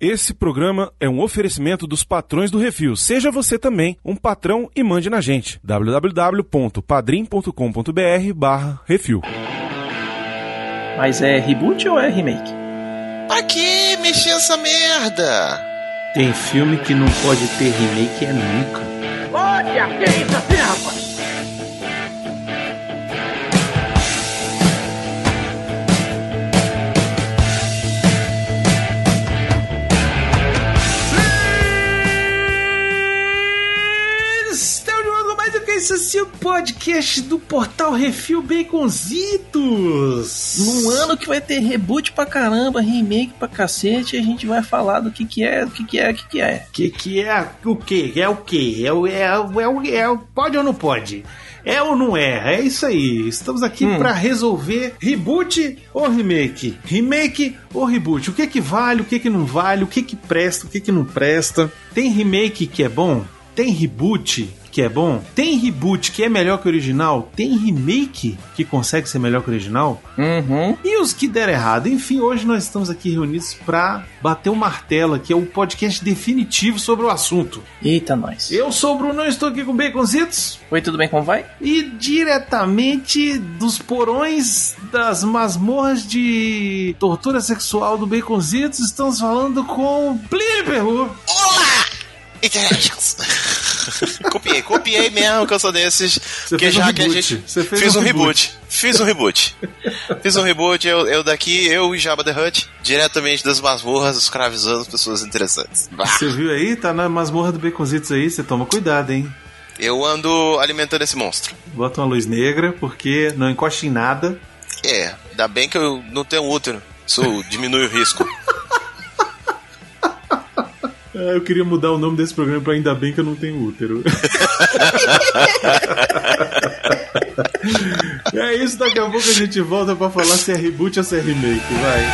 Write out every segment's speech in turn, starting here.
Esse programa é um oferecimento dos patrões do Refil. Seja você também um patrão e mande na gente. www.padrim.com.br barra Refil. Mas é reboot ou é remake? Pra que mexer essa merda? Tem filme que não pode ter remake é nunca. Olha, que é isso assim, rapaz? Que é o podcast do Portal Refil Baconzitos. Num ano que vai ter reboot pra caramba, remake pra cacete, a gente vai falar do que que é, do que que é, do que que é. Que que é o que? É o que? É o, é, o, é, o, é o pode ou não pode? É ou não é? É isso aí. Estamos aqui Hum. pra resolver reboot ou remake? Remake ou reboot? O que que vale? O que que não vale? O que que presta? O que que não presta? Tem remake que é bom? Tem reboot que é bom? Tem reboot que é melhor que o original? Tem remake que consegue ser melhor que o original? Uhum. E os que deram errado? Enfim, hoje nós estamos aqui reunidos para bater o martelo, que é o podcast definitivo sobre o assunto. Eita, nós. Eu sou o Bruno, estou aqui com Baconzitos Oi, tudo bem, como vai? e diretamente dos porões das masmorras de tortura sexual do Baconzitos, estamos falando com Plínio Perru. Olá! copiei, copiei mesmo que eu sou desses. porque fez um já que a gente. Você fez fiz um um reboot. reboot. Fiz um reboot. Fiz um reboot, eu, eu daqui, eu e Jabba the Hutt, diretamente das masmorras, escravizando pessoas interessantes. Bah. Você viu aí? Tá na masmorra do Baconzitos aí, você toma cuidado, hein? Eu ando alimentando esse monstro. Bota uma luz negra, porque não encosta em nada. É, ainda bem que eu não tenho útero. Isso diminui o risco. É, eu queria mudar o nome desse programa pra Ainda Bem que eu não tenho útero. é isso, daqui a pouco a gente volta pra falar se é reboot ou se é remake, vai.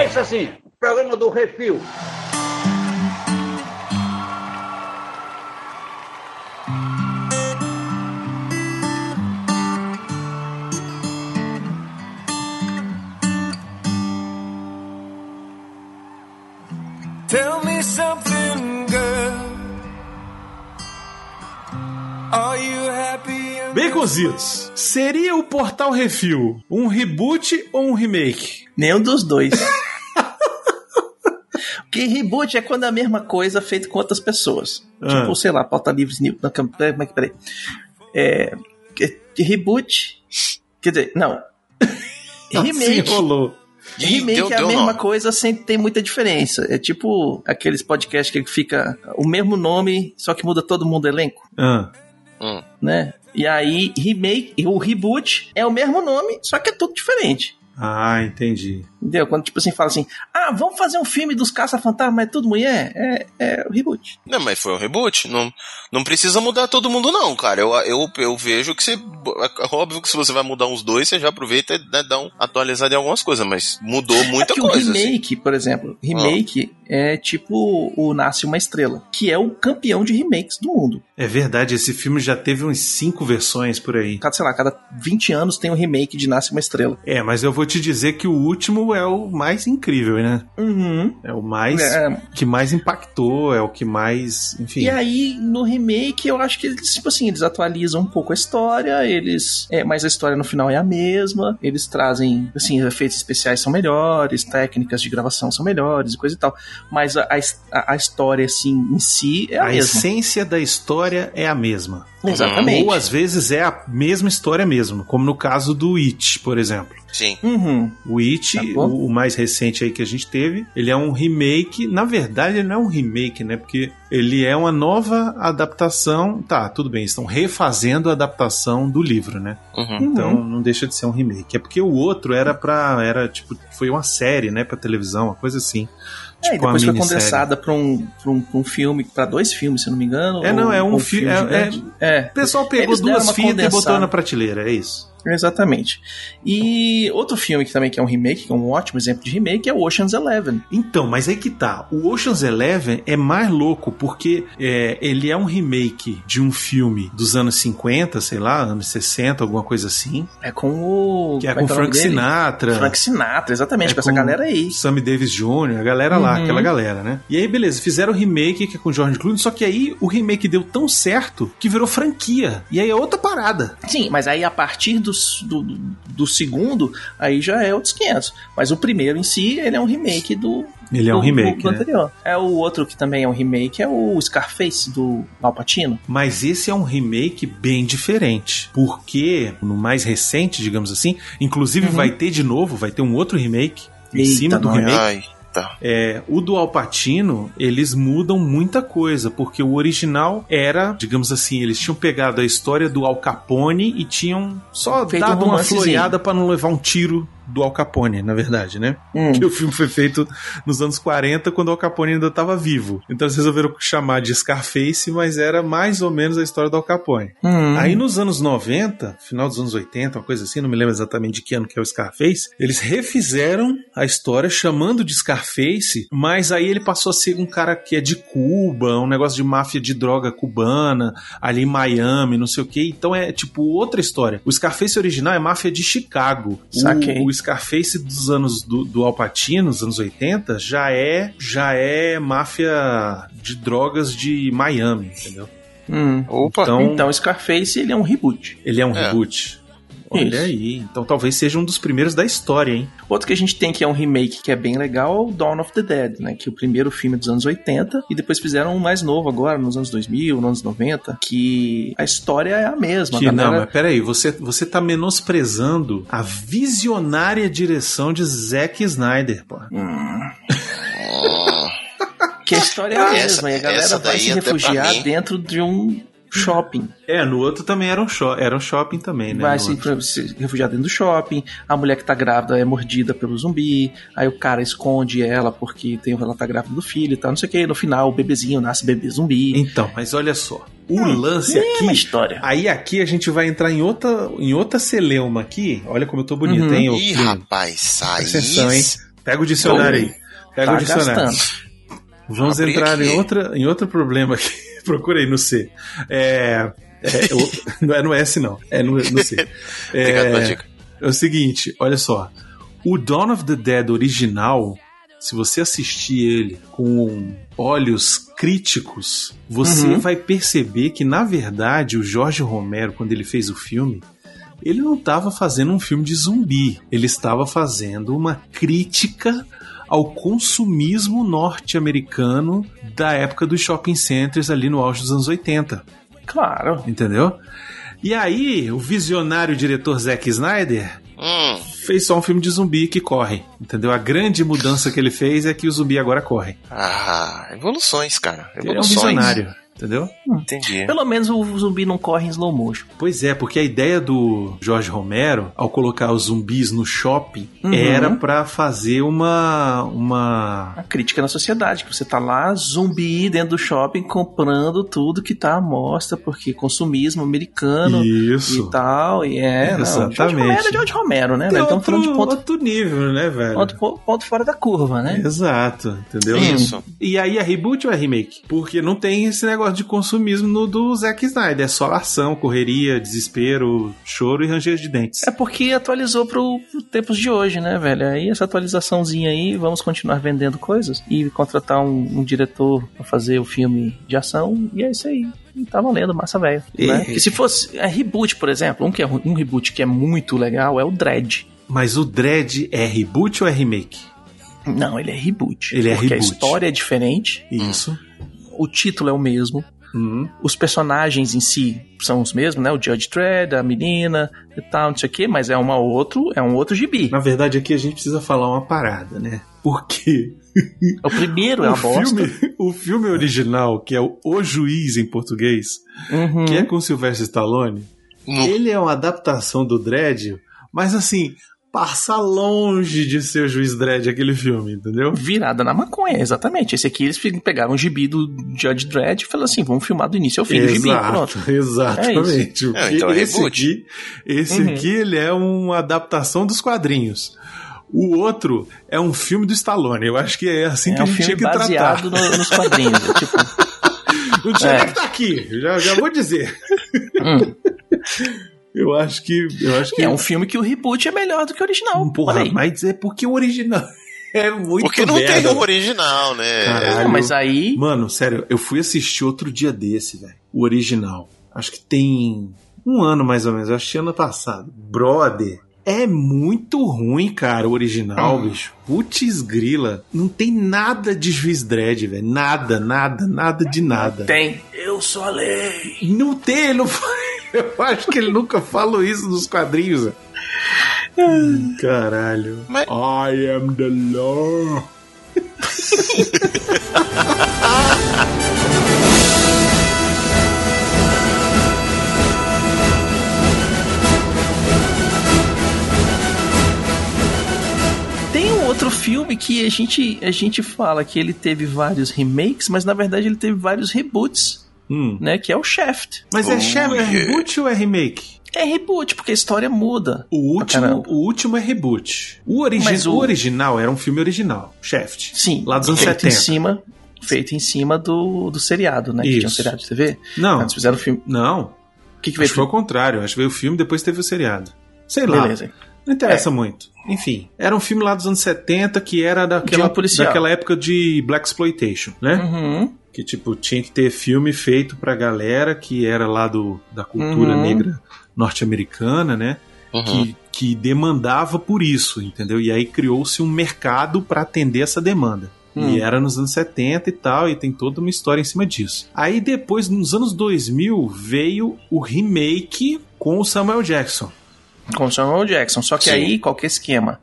É isso assim, programa do Refil. Tell me something, girl. Are you happy? and- Baconzitos, seria o Portal Refil um reboot ou um remake? Nenhum dos dois. Porque reboot é quando é a mesma coisa feita com outras pessoas. Ah. Tipo, sei lá, pauta livre, Snip. Não, como é que peraí? É. Reboot. Quer dizer, não. Se Remake. enrolou. Ih, Remake deu- é a mesma nó. coisa sem ter muita diferença. É tipo aqueles podcasts que fica o mesmo nome, só que muda todo mundo o elenco, Ah, Hum. né? E aí, remake, o reboot é o mesmo nome, só que é tudo diferente. Ah, entendi. Entendeu? Quando, tipo assim, fala assim, ah, vamos fazer um filme dos caça-fantasmas, mas é tudo mulher? É, é o reboot. Não, mas foi um reboot. Não, não precisa mudar todo mundo, não, cara. Eu, eu, eu vejo que você. É óbvio que se você vai mudar uns dois, você já aproveita e né, dá um atualizado em algumas coisas, mas mudou muita é que coisa. o assim. remake, por exemplo, remake é tipo o Nasce Uma Estrela, que é o campeão de remakes do mundo. É verdade, esse filme já teve uns cinco versões por aí. Cada, sei lá, cada 20 anos tem um remake de Nasce Uma Estrela. É, mas eu vou te dizer que o último é o mais incrível, né? Uhum. É o mais É. que mais impactou, é o que mais, enfim. E aí, no remake, eu acho que eles, tipo assim, eles atualizam um pouco a história, eles. É, mas a história no final é a mesma. Eles trazem, assim, efeitos especiais são melhores, técnicas de gravação são melhores e coisa e tal. Mas a, a, a história, assim, em si é a, a mesma. essência da história é a mesma. Exatamente. Ou às vezes é a mesma história mesmo, como no caso do It, por exemplo. Sim. Uhum. O It, Tá o, o mais recente aí que a gente teve, ele é um remake. Na verdade, ele não é um remake, né? Porque ele é uma nova adaptação. Tá, tudo bem, estão refazendo a adaptação do livro, né? Uhum. Então não deixa de ser um remake. É porque o outro era pra. Era tipo. Foi uma série, né? Pra televisão, uma coisa assim. É, e Tipo depois foi condensada pra um, pra, um, pra um filme, pra dois filmes, se não me engano. É, não, é um fi- filme é- gigante. é. O pessoal pegou Eles duas fitas e botou na prateleira, é isso. Exatamente. E outro filme que também que é um remake, que é um ótimo exemplo de remake, é o Ocean's Eleven. Então, mas aí que tá. O Ocean's Eleven é mais louco porque é, ele é um remake de um filme dos anos 50, sei lá, anos 60, alguma coisa assim. É com o. Que é como com o nome Frank dele? Sinatra. Frank Sinatra, exatamente, É com essa com galera aí. Sammy Davis Jr., a galera lá, Uhum. aquela galera, né? E aí, beleza, fizeram o remake que é com o George Clooney, só que aí o remake deu tão certo que virou franquia. E aí é outra parada. Sim, mas aí a partir do, do, do segundo, aí já é outros 500. Mas o primeiro em si, ele é um remake do. Ele é um do- remake, do né? anterior. É o outro que também é um remake, é o Scarface do Al Pacino. Mas esse é um remake bem diferente. Porque no mais recente, digamos assim, inclusive vai ter de novo, vai ter um outro remake em Uhum. Eita, cima do nós. remake. Ai, tá. É, o do Alpatino, eles mudam muita coisa, porque o original era, digamos assim, eles tinham pegado a história do Al Capone e tinham só Feito dado um uma floreada pra não levar um tiro do Al Capone, na verdade, né? Hum. Que o filme foi feito nos anos 40, quando o Al Capone ainda estava vivo. Então eles resolveram chamar de Scarface, mas era mais ou menos a história do Al Capone. Hum. Aí nos anos 90, final dos anos 80, uma coisa assim, não me lembro exatamente de que ano que é o Scarface, eles refizeram a história chamando de Scarface, mas aí ele passou a ser um cara que é de Cuba, um negócio de máfia de droga cubana, ali em Miami, não sei o que. Então é tipo outra história. O Scarface original é máfia de Chicago. Saquei. O, o Scarface dos anos do, do Al Pacino, nos anos 80, já é já é máfia de drogas de Miami, entendeu? Hum. Opa. Então, Então, o Scarface, ele é um reboot. ele é um É. reboot. Olha Isso. aí. Então talvez seja um dos primeiros da história, hein? Outro que a gente tem que é um remake que é bem legal é o Dawn of the Dead, né? Que é o primeiro filme dos anos 80 e depois fizeram um mais novo agora, nos anos 2000, nos anos 90, que a história é a mesma. Que a não, galera- mas peraí, você, você tá menosprezando a visionária direção de Zack Snyder, pô. Que a história é a mesma essa- e a galera vai se refugiar dentro de um shopping. É, no outro também era um, sho era um shopping também, né? vai no se, outro. se refugiar dentro do shopping, a mulher que tá grávida é mordida pelo zumbi, aí o cara esconde ela porque tem, ela tá grávida do filho e tal, não sei o que, no final o bebezinho nasce bebê zumbi. Então, mas olha só. O lance Mesma aqui. história. Aí aqui a gente vai entrar em outra, em outra celeuma aqui. Olha como eu tô bonito, Uhum. hein? Ih, rapaz. Presta atenção, hein? Pega o dicionário aí. Pega Tá o dicionário. gastando. Vamos Abri entrar aqui. em, outra, em outro problema aqui. Procura aí no C. É, é, o- não é no S, não. É no, no C. É, é o seguinte, olha só. O Dawn of the Dead original, se você assistir ele com olhos críticos, você Uhum. vai perceber que, na verdade, o Jorge Romero, quando ele fez o filme, ele não estava fazendo um filme de zumbi. Ele estava fazendo uma crítica ao consumismo norte-americano da época dos shopping centers ali no auge dos anos 80. Claro. Entendeu? E aí, o visionário diretor Zack Snyder Hum, fez só um filme de zumbi que corre. Entendeu? A grande mudança que ele fez é que o zumbi agora corre. ah, evoluções, cara. Ele é um Evoluções. visionário. Entendeu? Entendi. Pelo menos o zumbi não corre em slow motion. Pois é, porque a ideia do Jorge Romero, ao colocar os zumbis no shopping, Uhum. era pra fazer uma. uma. A crítica na sociedade, que você tá lá, zumbi dentro do shopping, comprando tudo que tá à mostra, porque consumismo americano Isso. e tal, e é. Não, Exatamente. George Romero é George Romero, né? Tem? Então outro, falando de ponto, outro nível, né, velho? ponto, ponto fora da curva, né? Exato, entendeu? Isso. E aí é reboot ou é remake? Porque não tem esse negócio de consumismo no do Zack Snyder. É só ação, correria, desespero, choro e ranger de dentes. É porque atualizou pro, pro tempos de hoje, né, velho? Aí essa atualizaçãozinha aí, vamos continuar vendendo coisas e contratar um, um diretor pra fazer o filme de ação, e é isso aí. Tá valendo, massa velho. Né? E- Que se fosse é, reboot, por exemplo, um, que é, um reboot que é muito legal é o Dread. Mas o Dread é reboot ou é remake? Não, ele é reboot. Ele é porque reboot. a história é diferente, Isso. O título é o mesmo, Hum. os personagens em si são os mesmos, né? O Judge Dredd, a menina e tal, não sei o quê, mas é uma outro, é um outro gibi. Na verdade, aqui a gente precisa falar uma parada, né? Porque O primeiro é o uma bosta. filme, o filme original, que é o O Juiz em português, Uhum. que é com Sylvester Stallone, No- ele é uma adaptação do Dredd, mas assim, passa longe de ser o Juiz Dredd aquele filme, entendeu? Virada na maconha, exatamente. Esse aqui eles pegaram o gibi do Judge Dredd e falaram assim: vamos filmar do início ao fim do gibi. Pronto. Exato, exatamente. O É, que- então é esse aqui, esse Uhum. aqui ele é uma adaptação dos quadrinhos. O outro é um filme do Stallone. Eu acho que é assim que É a um gente filme tinha que tratar. baseado no- nos quadrinhos. é tipo, Não tinha É. nem que tá aqui. Já, já vou dizer. hum. Eu acho que. Eu acho que. é um filme que o reboot é melhor do que o original. Porra, mas é porque o original é muito Porque não merda. tem o original, né? Caralho. Mas aí. Mano, sério, eu fui assistir outro dia desse, velho. O original. Acho que tem um ano mais ou menos. Eu assisti ano passado. Brother. É muito ruim, cara, o original, Hum. bicho. Putz grila. Não tem nada de juiz dread, velho. Nada, nada, nada de nada. Tem. Eu sou a lei. Não tem, não Eu acho que ele nunca falou isso nos quadrinhos. velho. Caralho. Mas- I am the law. Tem um outro filme que a gente, a gente fala que ele teve vários remakes, mas na verdade ele teve vários reboots, Hum. né? Que é o Shaft. Mas é, Oh, Chef, é yeah. reboot ou é remake? É reboot, porque a história muda. O último, o último é reboot. O, origi o... o- original era um filme original, Shaft. Sim. Lá dos anos feito 70. Em cima, feito em cima do, do seriado, né? Que tinha um Isso. seriado de TV. Não, Antes fizeram o filme. não. O que, que Acho veio que foi o contrário. Acho que veio o filme, depois teve o seriado. Sei lá. Beleza. Não interessa muito. Enfim, era um filme lá dos anos 70 que era daquela, daquela época de Black Exploitation, né? Uhum. Que, tipo, tinha que ter filme feito pra galera que era lá do, da cultura Uhum. negra norte-americana, né? Uhum. que, que demandava por isso, entendeu? E aí criou-se um mercado para atender essa demanda. Hum. E era nos anos 70 e tal, e tem toda uma história em cima disso. Aí depois, nos anos 2000, veio o remake com o Samuel Jackson. Com o Samuel Jackson. Só que Sim. aí, qual que é esquema?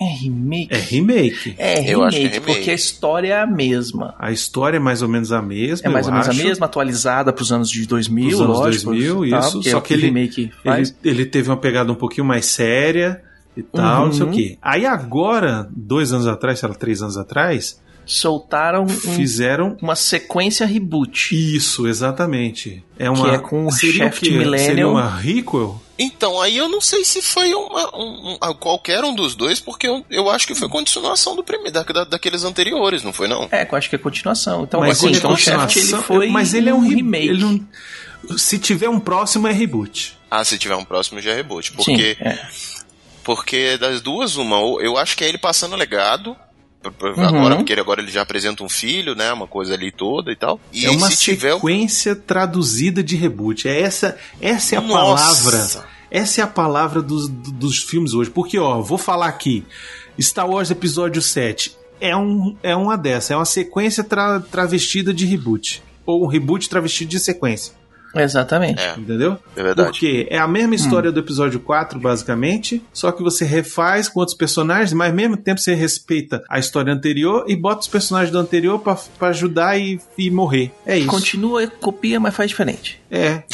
É remake. É remake? É remake. Eu acho que é remake, porque a história é a mesma. A história é mais ou menos a mesma. É mais eu ou menos acho. a mesma, atualizada para os anos de 2000, Pros anos lógico. 2000, tá? isso, só é o que ele- remake faz. Ele, ele teve uma pegada um pouquinho mais séria e tal, não sei o Uhum. quê. Aí agora, dois anos atrás, sei lá, três anos atrás, Soltaram um- fizeram uma sequência reboot. Isso, exatamente. É uma, é com o seria Shaft o quê? Seria uma requel? Então, aí eu não sei se foi uma, um, um- qualquer um dos dois, porque eu, eu acho que foi continuação do primeiro, da, da- daqueles anteriores, não foi não? É, que eu acho que é continuação. Então, mas assim, ele é então o Shaft ele foi mas ele é um re- remake. não- se tiver um próximo é reboot. Ah, se tiver um próximo já é reboot, Sim, porque é. porque das duas uma, eu acho que é ele passando legado Uhum. agora, porque ele agora ele já apresenta um filho, né, uma coisa ali toda e tal. E é uma se tiver sequência traduzida de reboot. É essa, essa é a Nossa! palavra. Essa é a palavra dos, dos filmes hoje. Porque, ó, vou falar aqui. Star Wars Episódio 7 é, um, é uma dessa. É uma sequência tra- travestida de reboot. Ou um reboot travestido de sequência. Exatamente. É, Entendeu? é verdade. Porque é a mesma história do episódio 4, basicamente, só que você refaz com outros personagens, mas ao mesmo tempo você respeita a história anterior e bota os personagens do anterior pra, pra ajudar e, e morrer. É isso. Continua, copia, mas faz diferente. É.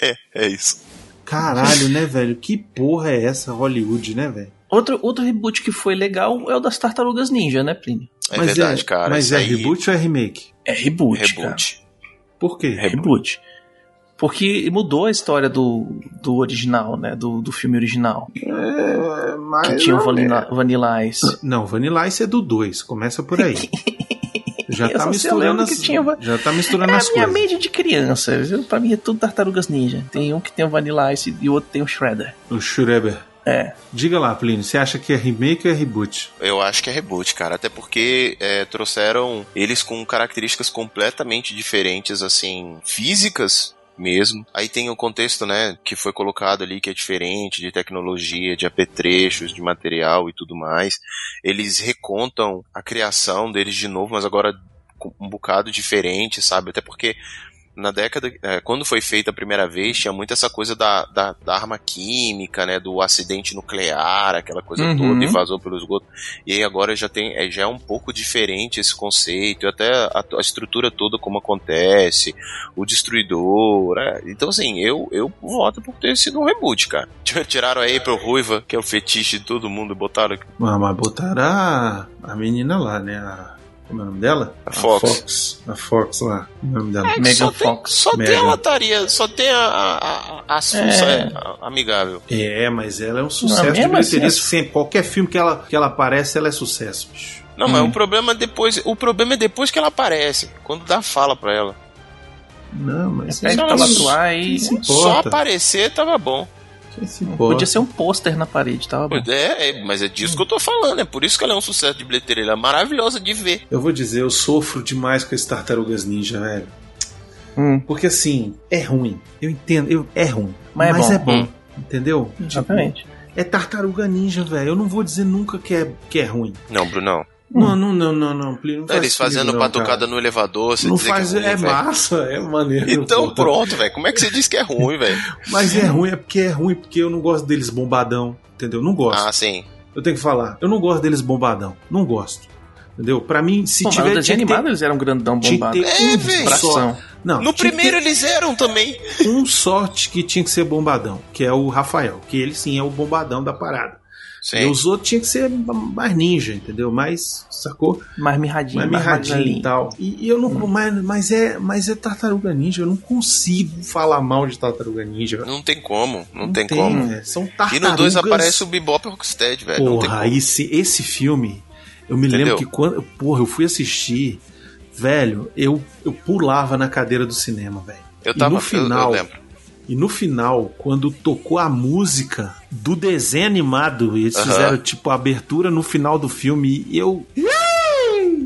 É, é isso. Caralho, né, velho? Que porra é essa Hollywood, né, velho? Outro, outro reboot que foi legal é o das Tartarugas Ninja, né, Plínio? É verdade, cara. Mas é aí- reboot ou é remake? É reboot, cara. Por quê? É reboot. Porque mudou a história do, do original, né? Do, do filme original. É, mas Que tinha o Vanilla, Vanilla Ice. Não, Vanilla Ice é do 2, começa por aí. Já tá misturando as, tinha já tá misturando É a as minha coisas. mente de criança. viu? Pra mim é tudo Tartarugas Ninja. Tem um que tem o Vanilla Ice e o outro tem o Shredder. O Schreiber. É. Diga lá, Plínio, você acha que é remake ou é reboot? Eu acho que é reboot, cara. Até porque é, trouxeram eles com características completamente diferentes, assim, físicas mesmo. Aí tem o contexto, né, que foi colocado ali que é diferente de tecnologia, de apetrechos, de material e tudo mais. Eles recontam a criação deles de novo, mas agora com um bocado diferente, sabe? Até porque na década, é, quando foi feita a primeira vez, tinha muito essa coisa da, da, da arma química, né, do acidente nuclear, aquela coisa Uhum. toda, e vazou pelo esgoto. E aí agora já tem, é, já é um pouco diferente esse conceito, e até a, a estrutura toda como acontece, o destruidor, é. Então assim, eu, eu voto por ter sido um reboot, cara. Tiraram a April Ruiva, que é o fetiche de todo mundo, e botaram aqui. Ah, mas botaram a, a menina lá, né? A, como é o nome dela? A Fox. Fox. A Fox lá. É o nome dela? É, Megan só tem, Fox. só tem a lataria, só tem a, a, a, a É. é, a- amigável. É, mas ela é um sucesso Não, de assim, bilheteria é- sempre. Qualquer filme que ela, que ela aparece, ela é sucesso, bicho. Não, mas o problema é depois. O problema é depois que ela aparece. Quando dá fala pra ela. Não, mas pra ela isso. atuar e. Se Só aparecer tava bom. Importa? Podia ser um pôster na parede, tava bom. É, é, mas é disso que eu tô falando. É por isso que ela é um sucesso de bilheteria. Ela é maravilhosa de ver. Eu vou dizer, eu sofro demais com esse Tartarugas Ninja, velho. Hum, Porque assim, é ruim. Eu entendo, eu, é ruim. Mas Mas, é é bom. bom. Entendeu? exatamente. É Tartaruga Ninja, velho. Eu não vou dizer nunca que é, que é ruim. Não, Brunão. Não, não, não, não, não. Plínio, não faz Eles fazendo não, batucada cara. no elevador, você Não dizer faz, que é, é, ruim, velho. massa, é maneiro. Então pô. pronto, velho. Como é que você diz que é ruim, velho? Mas é ruim, é porque é ruim, porque eu não gosto deles bombadão, entendeu? Não gosto. Ah, sim. Eu tenho que falar, eu não gosto deles bombadão. Não gosto. Entendeu? Pra mim, se Pô, mas tiver. tinha ter- animado eles eram grandão bombado. É, um velho. Não, No primeiro eles eram também. um sorte que tinha que ser bombadão, que é o Rafael, que ele sim é o bombadão da parada. E Sim. os outros tinham que ser mais ninja, entendeu? Mais, sacou? Mais mirradinho, Mais mais mirradinho e tal. E, e eu não. Mas, mas, é, mas é tartaruga ninja, eu não consigo falar mal de tartaruga ninja. Não tem como. Não, tem, como. velho. São E tartarugas. no 2 aparece o Bebop e o Rocksteady, velho. Não tem Porra, como. esse, esse filme, eu me Entendeu? lembro que quando. Porra, eu fui assistir, velho, eu, eu pulava na cadeira do cinema, velho. Eu E tava. no eu- final, eu lembro. E no final, quando tocou a música do desenho animado, e eles fizeram tipo a abertura no final do filme, e eu.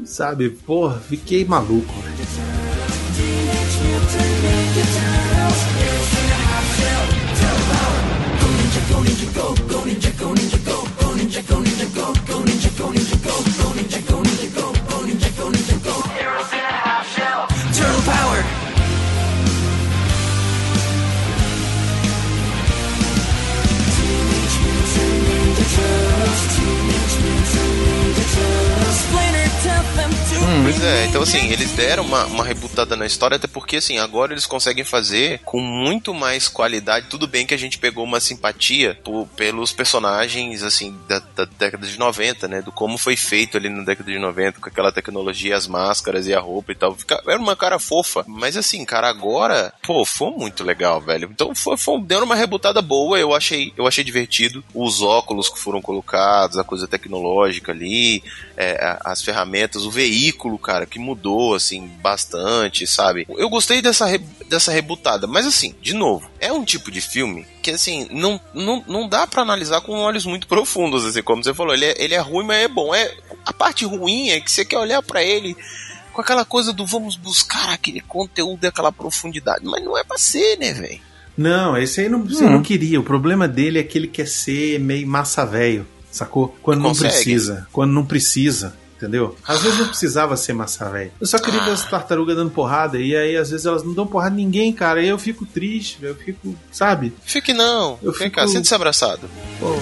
Sabe, porra, fiquei maluco. Turtle assim, eles deram uma, uma rebutada na história, até porque assim, agora eles conseguem fazer com muito mais qualidade. Tudo bem que a gente pegou uma simpatia por- pelos personagens, assim, da, da década de 90, né? Do como foi feito ali na década de 90, com aquela tecnologia, as máscaras e a roupa e tal. Fica, era uma cara fofa. Mas assim, cara, agora, pô, foi muito legal, velho. Então foi, foi, deu uma rebutada boa, eu achei, eu achei divertido. Os óculos que foram colocados, a coisa tecnológica ali, é, as ferramentas, o veículo, cara, que mudou, assim, bastante, sabe? Eu gostei dessa, re- dessa rebutada, mas assim, de novo, é um tipo de filme que, assim, não, não, não dá pra analisar com olhos muito profundos, assim, como você falou, ele é, ele é ruim, mas é bom. É, a parte ruim é que você quer olhar pra ele com aquela coisa do vamos buscar aquele conteúdo e aquela profundidade, mas não é pra ser, né, velho? Não, esse aí não, você não queria. O problema dele é que ele quer ser meio massa velho, sacou? Quando não precisa. Quando não precisa. Entendeu? Às vezes não precisava ser massa velho. Eu só queria ver as tartarugas dando porrada. E aí, às vezes, elas não dão porrada em ninguém, cara. E aí eu fico triste, eu fico. Sabe? Fique não, Eu vem fico- cá, sente-se abraçado. Pô,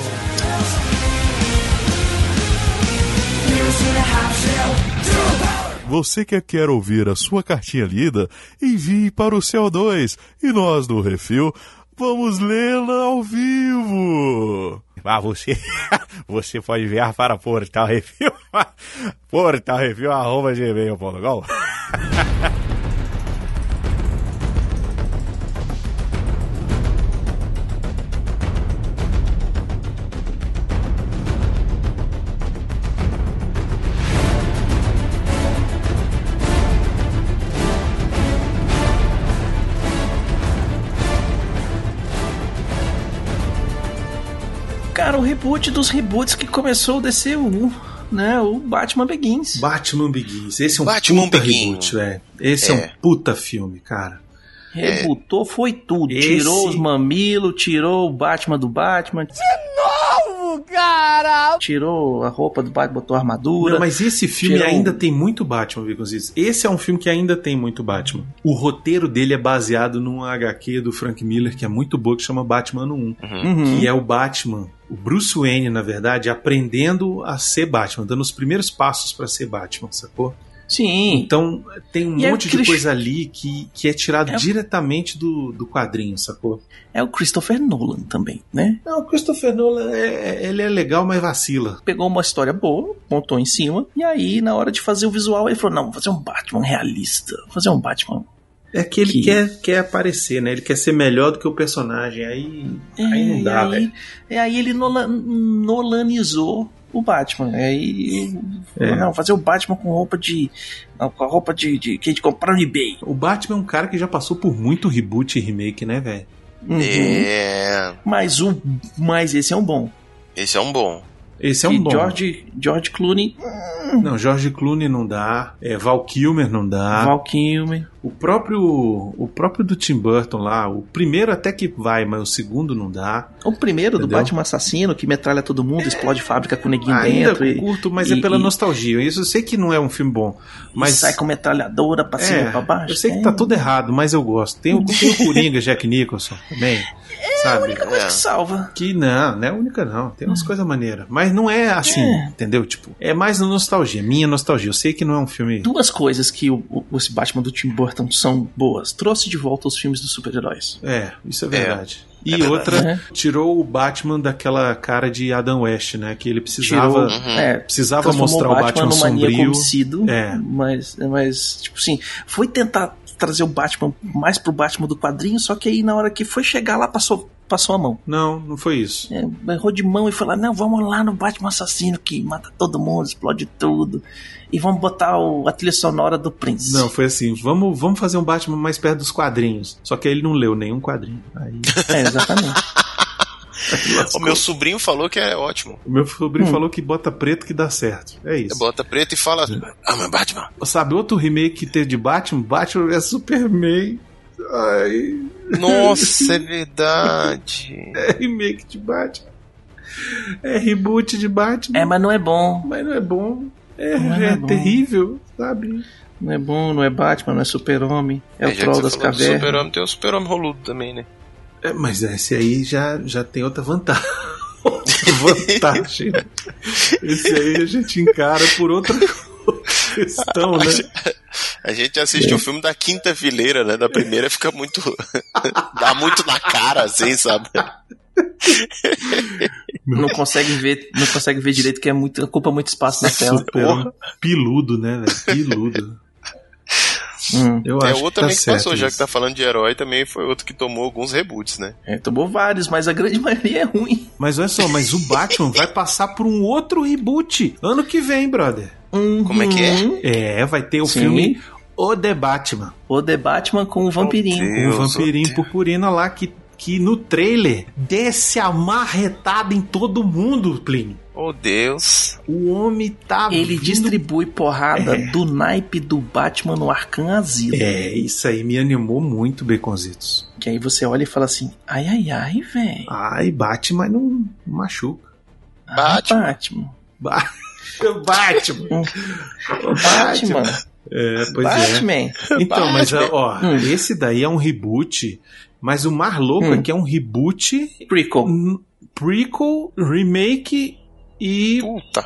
Você que quer ouvir a sua cartinha lida, envie para o CO2 e nós do Refil vamos lê-la ao vivo. Ah, você, você pode enviar para Portal Refil, reboot dos reboots que começou o DCU, né? O Batman Begins. Batman Begins. Esse é um Batman puta Begins. reboot, velho. Esse é. É. um puta filme, cara. Rebootou, foi tudo. Esse- Tirou os mamilos, tirou o Batman do Batman. cara! Tirou a roupa do Batman, botou a armadura. Não, mas esse filme Tirou- ainda tem muito Batman, Viconzitos. Esse é um filme que ainda tem muito Batman. O roteiro dele é baseado num HQ do Frank Miller que é muito boa, que chama Batman ano 1. Uhum. Que é o Batman, o Bruce Wayne, na verdade, aprendendo a ser Batman, dando os primeiros passos pra ser Batman, sacou? Sim. Então tem um E é monte de aquele- coisa ali que, que é tirado É- diretamente do, do quadrinho, sacou? É o Christopher Nolan também, né? Não, o Christopher Nolan, é, ele é legal, mas vacila. Pegou uma história boa, montou em cima, e aí, na hora de fazer o visual, ele falou: não, vou fazer um Batman realista. Vou fazer um Batman. É que ele Que- quer, quer aparecer, né? Ele quer ser melhor do que o personagem. Aí, aí não É, dá, e velho. aí, e aí ele nola- nolanizou o Batman. Aí, É. não, fazer o Batman com roupa de. não, com a roupa de, de que a gente comprar no eBay. O Batman é um cara que já passou por muito reboot e remake, né, velho? Uhum. É. Mas, o, mas esse é um bom. Esse é um bom. Esse é um e bom. George, George Clooney, Não, George Clooney não dá. É, Val Kilmer não dá. Val Kilmer. O próprio o próprio do Tim Burton lá, o primeiro até que vai, mas o segundo não dá. O primeiro do Entendeu? Batman assassino que metralha todo mundo, explode fábrica com neguinho Ainda dentro e, curto, mas e- é pela e- nostalgia. Isso eu sei que não é um filme bom, mas sai com metralhadora pra cima e é, pra baixo. eu sei que É. tá tudo errado, mas eu gosto. Tem o, tem o Coringa, Jack Nicholson também, sabe? única coisa É. que salva. Que não, não é a única não. Tem umas coisas maneiras. Mas não é assim, entendeu? Tipo, é mais na nostalgia, minha nostalgia. Eu sei que não é um filme. Duas coisas que o, o- esse Batman do Tim Burton são boas. Trouxe de volta os filmes dos super-heróis. É, isso é verdade. E É verdade. outra, Né? tirou o Batman daquela cara de Adam West, né? Que ele precisava. Tirou, Uhum. é, Precisava mostrar o Batman, maníaco sombrio. homicida, É. mas, mas, tipo assim, foi tentar trazer o Batman mais pro Batman do quadrinho, só que aí na hora que foi chegar lá, passou, passou a mão. Não, não foi isso. É, errou de mão e falou: não, vamos lá no Batman assassino que mata todo mundo, explode tudo. E vamos botar o- a trilha sonora do Prince. Não, foi assim, vamos, vamos fazer um Batman mais perto dos quadrinhos. Só que ele não leu nenhum quadrinho. Aí, É, exatamente. O meu sobrinho falou que é ótimo. o meu sobrinho Hum. falou que bota preto que dá certo. É isso. Bota preto e fala. Ah, meu Batman. Sabe outro remake que teve de Batman? Batman é Superman. Ai, Nossa, é verdade. é remake de Batman. É reboot de Batman. é, mas não é bom. Mas não é bom. É, Não é é bom. terrível, sabe? Não é bom, não é Batman, não é super-homem. É, o já que troll das cavernas. Super-Homem, tem o Super-Homem roludo também, né? É, mas esse aí já, já tem outra vantagem. outra vantagem. Esse aí a gente encara por outra questão, né? A gente assiste o filme da quinta fileira, né? Da primeira fica muito. dá muito na cara, assim, sabe? Não consegue ver, não consegue ver direito que é muito, ocupa muito espaço na tela. Super piludo, né, velho? Piludo. Hum, Eu é acho outro que tá também que certo passou, já isso. que tá falando de herói, também foi outro que tomou alguns reboots, né? é, tomou vários, mas a grande maioria é ruim. Mas olha só, mas o Batman vai passar por um outro reboot ano que vem, brother. Como é que é? Uhum. É, vai ter o Sim. filme O The Batman. O The Batman com o vampirinho. Com o Deus, vampirinho Deus. purpurina lá que, que no trailer desce a marretada em todo mundo, Plínio. Oh, Deus. O homem tá Ele vindo- distribui porrada do naipe do Batman no Arkham Asilo. É, isso aí me animou muito, Baconzitos. Que aí você olha e fala assim: ai, ai, ai, velho. Ai, bate, mas não machuca. Batman. Batman. Ba- Batman. Batman. É, pois é. Batman. Então, mas ó, Hum. esse daí é um reboot, mas o mais louco Hum. é que é um reboot, Prequel. prequel, remake e Puta.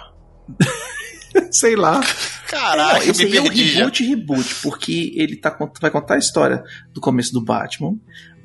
sei lá. Caralho, esse me aí é um já. reboot, reboot, porque ele tá, vai contar a história do começo do Batman.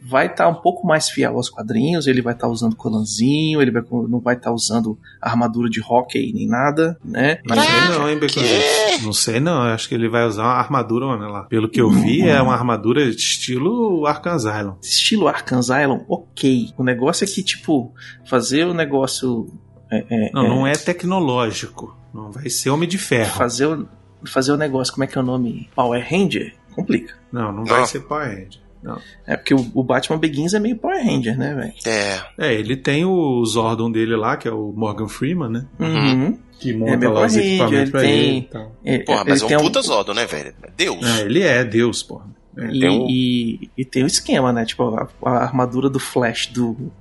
Vai estar um pouco mais fiel aos quadrinhos, ele vai estar usando colanzinho, ele vai- não vai estar usando armadura de hockey nem nada, né? Não sei não, hein, Baconzitos? Não sei não, eu acho que ele vai usar uma armadura, olha lá. Pelo que eu vi, é uma armadura estilo Arkham Asylum. Estilo Arkham Asylum, ok. O negócio é que, tipo, fazer o negócio. é, é, Não, é, não é tecnológico. Não vai ser Homem de Ferro. Fazer o, fazer o negócio, como é que é o nome? Power Ranger? Complica. Não, não vai Não. ser Power Ranger. Não. É porque o, o Batman Begins é meio Power Ranger, né, velho? É. É, ele tem o Zordon dele lá, que é o Morgan Freeman, né? Uhum. Que É, monta meu lá os Power equipamentos Ranger, pra ele ele. tem- e tal. É, Porra, ele mas é tem um puta Zodo, né, velho? É Deus. É, ele é Deus, porra. É. E, Tem um- e, e tem o esquema, né? Tipo, a, a armadura do Flash do,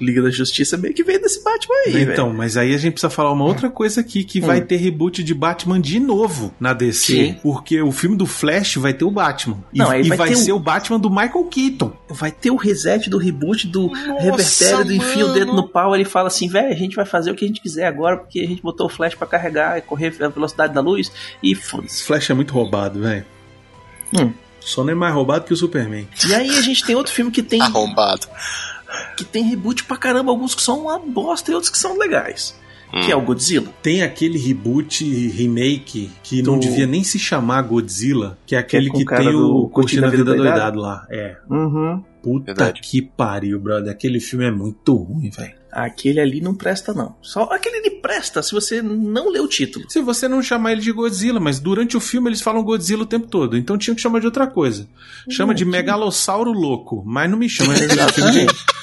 Liga da Justiça meio que veio desse Batman aí, velho. Então, mas aí a gente precisa falar uma outra coisa aqui, que vai ter reboot de Batman de novo na DC. Sim. Porque o filme do Flash vai ter o Batman. E, Não, aí e vai vai, ter o- ser o Batman do Michael Keaton. Vai ter o reset do reboot do revertério do enfia o dedo no pau. Ele fala assim, velho, a gente vai fazer o que a gente quiser agora, porque a gente botou o flash pra carregar e correr a velocidade da luz e foda-se. Esse Flash é muito roubado, velho. Hum. Só não é mais roubado que o Superman. E aí a gente tem outro filme que tem, Arrombado. Que tem reboot pra caramba, alguns que são uma bosta e outros que são legais. Que é o Godzilla. Tem aquele reboot remake que não Do- devia nem se chamar Godzilla, que é aquele que, o cara tem o Curtindo a Vida Doidado? Doidado lá. É. Uhum. Puta Verdade. que pariu, brother. Aquele filme é muito ruim, velho. Aquele ali não presta, não. Só aquele ali presta se você não lê o título. Se você não chamar ele de Godzilla, mas durante o filme eles falam Godzilla o tempo todo, então tinha que chamar de outra coisa. Chama de Megalossauro Louco, mas não me chama de, Exatamente. de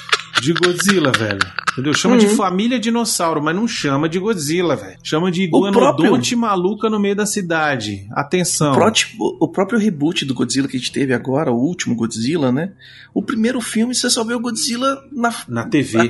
Godzilla, velho. Entendeu? Chama Uhum. de Família Dinossauro, mas não chama de Godzilla, velho. Chama de próprio- Iguanodonte maluca no meio da cidade. Atenção. O o próprio reboot do Godzilla que a gente teve agora, o último Godzilla, né? O primeiro filme você só vê o Godzilla na, Na TV. na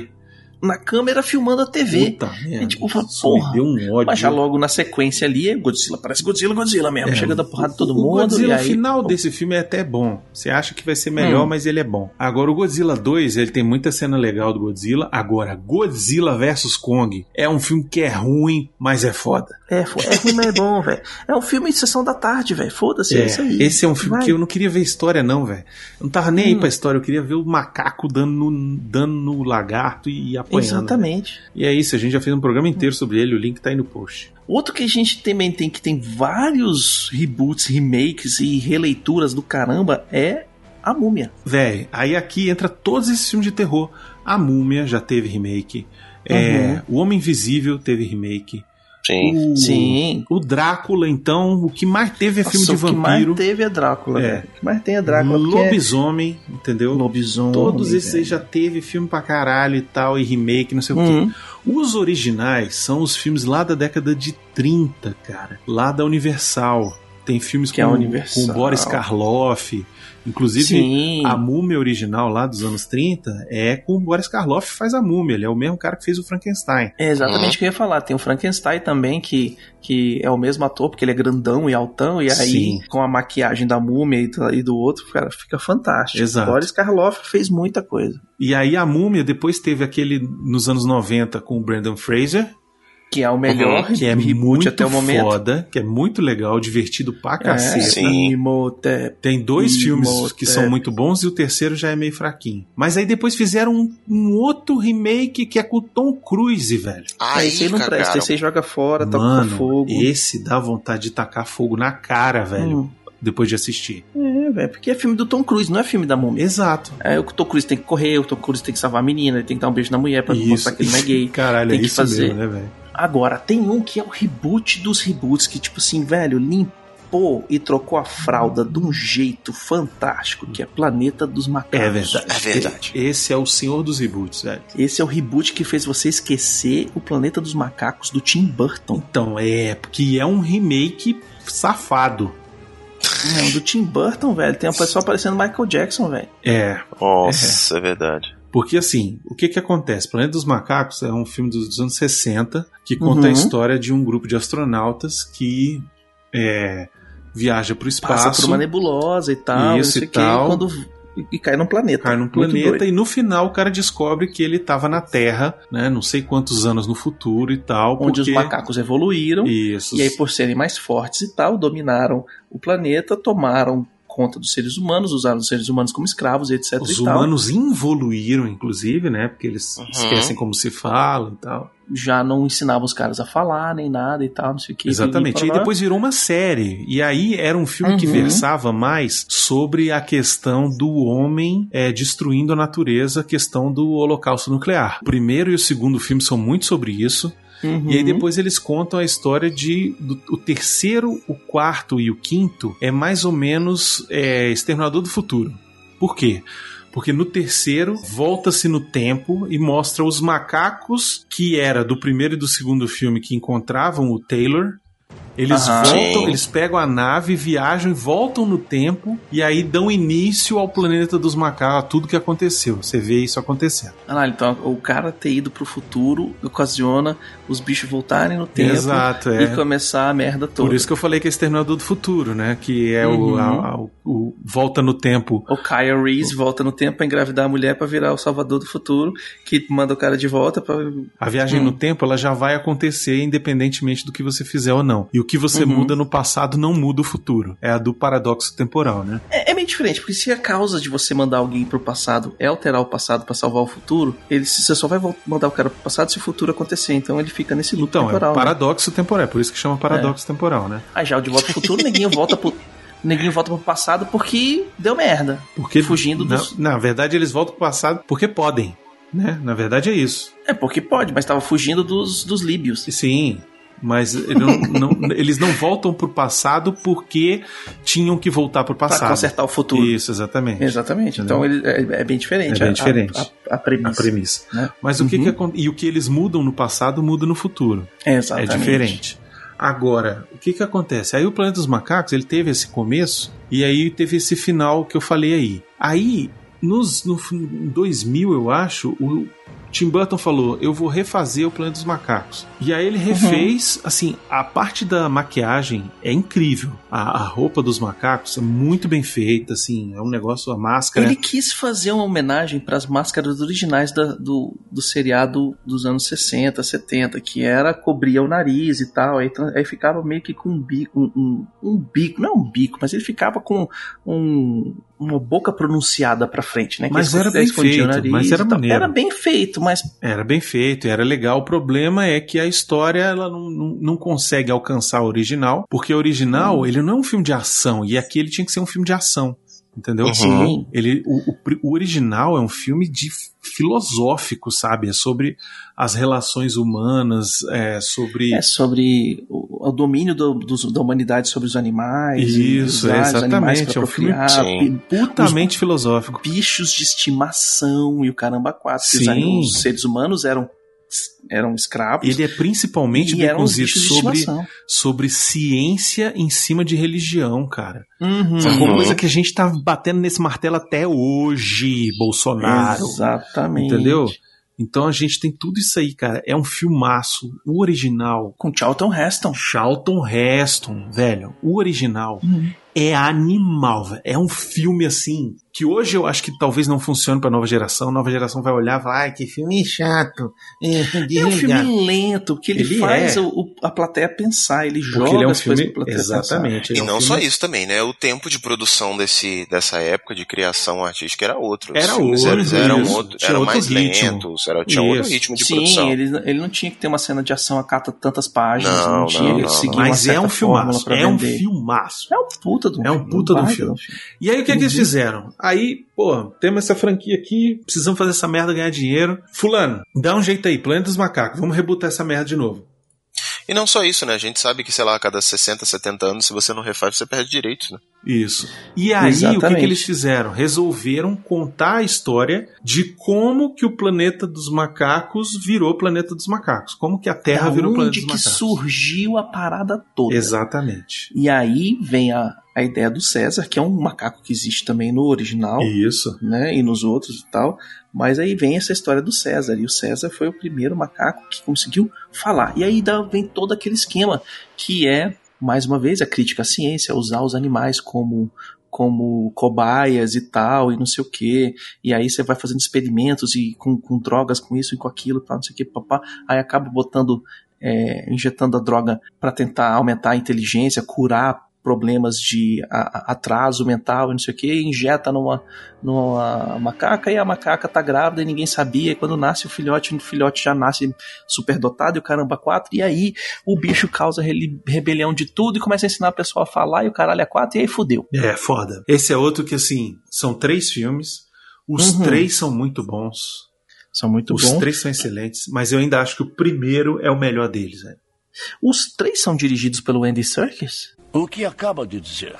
câmera filmando a TV. Puta. E tipo, fala, porra. deu um ódio. Mas já logo na sequência ali é Godzilla, parece Godzilla, Godzilla mesmo. É, Chega da porrada de todo o mundo. Godzilla, e aí, o final desse filme é até bom. Você acha que vai ser melhor, Hum. mas ele é bom. Agora, o Godzilla 2, ele tem muita cena legal do Godzilla. Agora, Godzilla vs Kong é um filme que é ruim, mas é foda. É, é ruim, mas é bom, velho. É um filme de sessão da tarde, velho. Foda-se, é, isso aí. esse é um filme Vai. que eu não queria ver história, não, velho. Eu não tava nem aí Hum. pra história, eu queria ver o macaco dando no, dando no lagarto e apanhando. Exatamente. E é isso, a gente já fez um programa inteiro sobre ele, o link tá aí no post. Outro que a gente também tem que tem vários reboots, remakes e releituras do caramba é a Múmia. Véi, aí aqui entra todos esses filmes de terror. A Múmia já teve remake. É, o Homem Invisível teve remake. Sim. O, Sim. O Drácula, então, o que mais teve é filme Nossa, de O que mais vampiro. teve é Drácula, É. velho. O que mais tem é Drácula. é Lobisomem, entendeu? Lobisomem. Todos esses aí velho. já teve filme pra caralho e tal, e remake, não sei o Uhum. quê. Os originais são os filmes lá da década de 30, cara. Lá da Universal. Tem filmes Que é com, Universal. com Boris Karloff. Inclusive, Sim. a múmia original lá dos anos 30 é com o Boris Karloff que faz a múmia. Ele é o mesmo cara que fez o Frankenstein. É exatamente o que eu ia falar. Tem o Frankenstein também, que, que é o mesmo ator, porque ele é grandão e altão, e aí, Sim. com a maquiagem da múmia e do, e do outro, cara, fica fantástico. Exato. Boris Karloff fez muita coisa. E aí a múmia depois teve aquele nos anos 90 com o Brandon Fraser, Que é o melhor que é reboot muito até o momento. foda, que é muito legal, divertido pra É, caceta. sim. Imhotep. Tem dois filmes que são muito bons e o terceiro já é meio fraquinho. Mas aí depois fizeram um, um outro remake que é com o Tom Cruise, velho. Aí, esse aí não presta, cagaram. esse aí joga fora, toca Mano, fogo. esse dá vontade de tacar fogo na cara, velho, Hum. depois de assistir. É, velho, porque é filme do Tom Cruise, não é filme da múmia. Exato. É, o Tom Cruise tem que correr, o Tom Cruise tem que salvar a menina, ele tem que dar um beijo na mulher pra mostrar que ele não é gay. Caralho, Tem é que isso fazer. mesmo, né, velho? Agora, tem um que é o reboot dos reboots, que tipo assim, velho, limpou e trocou a fralda de um jeito fantástico, que é Planeta dos Macacos. É verdade. É verdade. Esse é o senhor dos reboots, velho. Esse é o reboot que fez você esquecer o Planeta dos Macacos do Tim Burton. Então, é, porque é um remake safado. Não, do Tim Burton, velho, tem uma pessoa parecendo Michael Jackson, velho. É, Nossa, é verdade. Porque assim, o que que acontece? Planeta dos Macacos é um filme dos, anos 60 que conta a Uhum. história de um grupo de astronautas que é, viaja para o Passa espaço, por uma nebulosa e tal, Isso e tal. quando e, cai num planeta. cai num planeta e no final o cara descobre que ele estava na Terra, né? Não sei quantos anos no futuro e tal, Onde os porque... macacos evoluíram. Isso. E aí, por serem mais fortes e tal, dominaram o planeta, tomaram conta dos seres humanos, usaram os seres humanos como escravos, e etc. Os e tal. humanos involuíram, inclusive, né? Porque eles Uhum. esquecem como se fala e tal. Já não ensinavam os caras a falar, nem nada e tal, não sei o que. Exatamente. E depois virou uma série. E aí era um filme que Uhum. versava mais sobre a questão do homem é, destruindo a natureza, a questão do holocausto nuclear. O primeiro e o segundo filme são muito sobre isso. Uhum. E aí depois eles contam a história de do, o terceiro, o quarto e o quinto é mais ou menos é, Exterminador do Futuro. Por quê? Porque no terceiro volta-se no tempo e mostra os macacos que era do primeiro e do segundo filme que encontravam o Taylor Eles Aham. voltam, Sim. eles pegam a nave, viajam e voltam no tempo e aí dão início ao planeta dos macacos, a tudo que aconteceu. Você vê isso acontecendo. Ah, então o cara ter ido pro futuro ocasiona os bichos voltarem no tempo Exato, é. e começar a merda toda. Por isso que eu falei que é Exterminador do Futuro, né? Que é o, Uhum. a- a- o- o volta no tempo. O Kyle Reese volta no tempo pra engravidar a mulher pra virar o salvador do futuro, que manda o cara de volta pra. A viagem Hum. no tempo ela já vai acontecer independentemente do que você fizer ou não. E o que você Uhum. muda no passado não muda o futuro. É a do paradoxo temporal, né? É, é meio diferente, porque se a causa de você mandar alguém pro passado é alterar o passado pra salvar o futuro, ele, você só vai mandar o cara pro passado se o futuro acontecer. Então ele fica nesse loop Então, é temporal. o né? paradoxo temporal, é por isso que chama paradoxo temporal, né? Aí já o de volta pro futuro, neguinho volta pro. Neguinho volta pro passado porque deu merda. Porque Fugindo na, dos- na verdade eles voltam pro passado porque podem, né? Na verdade é isso. É porque pode, mas tava fugindo dos, dos líbios. Sim, mas ele não- não- eles não voltam pro passado porque tinham que voltar pro Pra passado. consertar o futuro. Isso, exatamente. Exatamente. Então ele é, é bem diferente. É bem a- diferente. A, a, a premissa. A premissa. né? Mas o que, Uhum. que acon- e o que eles mudam no passado muda no futuro. Exatamente. É diferente. Agora, o que que acontece? Aí o Planeta dos Macacos, ele teve esse começo e aí teve esse final que eu falei aí. Aí, nos, no f- em 2000, eu acho, o Tim Burton falou, eu vou refazer o Planeta dos Macacos. E aí ele refez, assim, a parte da maquiagem é incrível. A, a roupa dos macacos é muito bem feita, assim, é um negócio, a máscara... Ele quis fazer uma homenagem para as máscaras originais da- do, do seriado dos anos 60, 70, que era cobria o nariz e tal, aí, aí ficava meio que com um bico, um, um- um bico, não é um bico, mas ele ficava com um- uma boca pronunciada pra frente, né? que Mas era bem o feito, nariz mas era maneiro. Era bem feito, mas Era bem feito, era legal. O problema é que a história ela não, não, não consegue alcançar a original, porque a original Hum. ele não é um filme de ação, e aqui ele tinha que ser um filme de ação. Entendeu? Uhum. sim. Ele, o, o o original é um filme de filosófico, sabe? É sobre as relações humanas, é sobre. É sobre o, o domínio do- dos- da humanidade sobre os animais. e Isso, usar os exatamente, é um filme- Sim. putamente filosófico. bichos de estimação e o caramba quatro. que os Sim. Os seres humanos eram, eram escravos. Ele é principalmente bem de sobre, sobre ciência em cima de religião, cara. Uhum. Sabe uma Uhum. coisa que a gente tá batendo nesse martelo até hoje, Bolsonaro. Exatamente. Entendeu? Então a gente tem tudo isso aí, cara. É um filmaço. O original. Com Charlton Heston. Charlton Heston, velho. O original Uhum. É animal, velho. É um filme assim. Que hoje eu acho que talvez não funcione pra nova geração. A nova geração vai olhar e falar, ai, que filme chato. É, É um filme lento, porque ele, Ele faz é. o- a plateia pensar, ele joga Porque ele é um as coisas filme. pra plateia Exatamente. ele E é um não filme- só isso também, né? O tempo de produção desse, dessa época de criação artística era outro. Era outro, eram, isso. outro, Tinha eram outro mais ritmo. lentos, era, tinha outro Isso. ritmo de Sim, produção. ele, ele não tinha que ter uma cena de ação a cada tantas páginas, Não, não, tinha não, que não, seguir não. uma Mas é um fórmula filmaço. É um filmaço. É um puta de um É um puta de um baita filme. E aí o que, é que eles fizeram? Aí, pô, temos essa franquia aqui, precisamos fazer essa merda ganhar dinheiro. Fulano, dá um jeito aí, Planeta dos Macacos, vamos rebutar essa merda de novo. E não só isso, né? A gente sabe que, sei lá, a cada 60, 70 anos, se você não refaz, você perde direitos, né? Isso. E aí, o que, Exatamente. que eles fizeram? Resolveram contar a história de como que o planeta dos macacos virou planeta dos macacos. Como que a Terra virou planeta onde dos que macacos. surgiu a parada toda. Exatamente. E aí vem a, a ideia do César, que é um macaco que existe também no original, Isso. né, e nos outros e tal. Mas aí vem essa história do César, e o César foi o primeiro macaco que conseguiu falar. E aí vem todo aquele esquema que é, mais uma vez, a crítica à ciência, usar os animais como como cobaias e tal, e não sei o que, e aí você vai fazendo experimentos e com, com drogas, com isso e com aquilo, tal, não sei o que, papá, aí acaba botando, é, injetando a droga para tentar aumentar a inteligência, curar problemas de atraso mental e não sei o que, injeta numa, numa macaca e a macaca tá grávida e ninguém sabia. E quando nasce o filhote, o filhote já nasce superdotado e o caramba quatro. E aí o bicho causa rebelião de tudo e começa a ensinar a pessoa a falar e o caralho é quatro. E aí fudeu. É, foda. Esse é outro que, assim, são três filmes. Os Uhum. três são muito bons. São muito Os bons. três são excelentes, mas eu ainda acho que o primeiro é o melhor deles, velho. Os três são dirigidos pelo Andy Serkis? O que acaba de dizer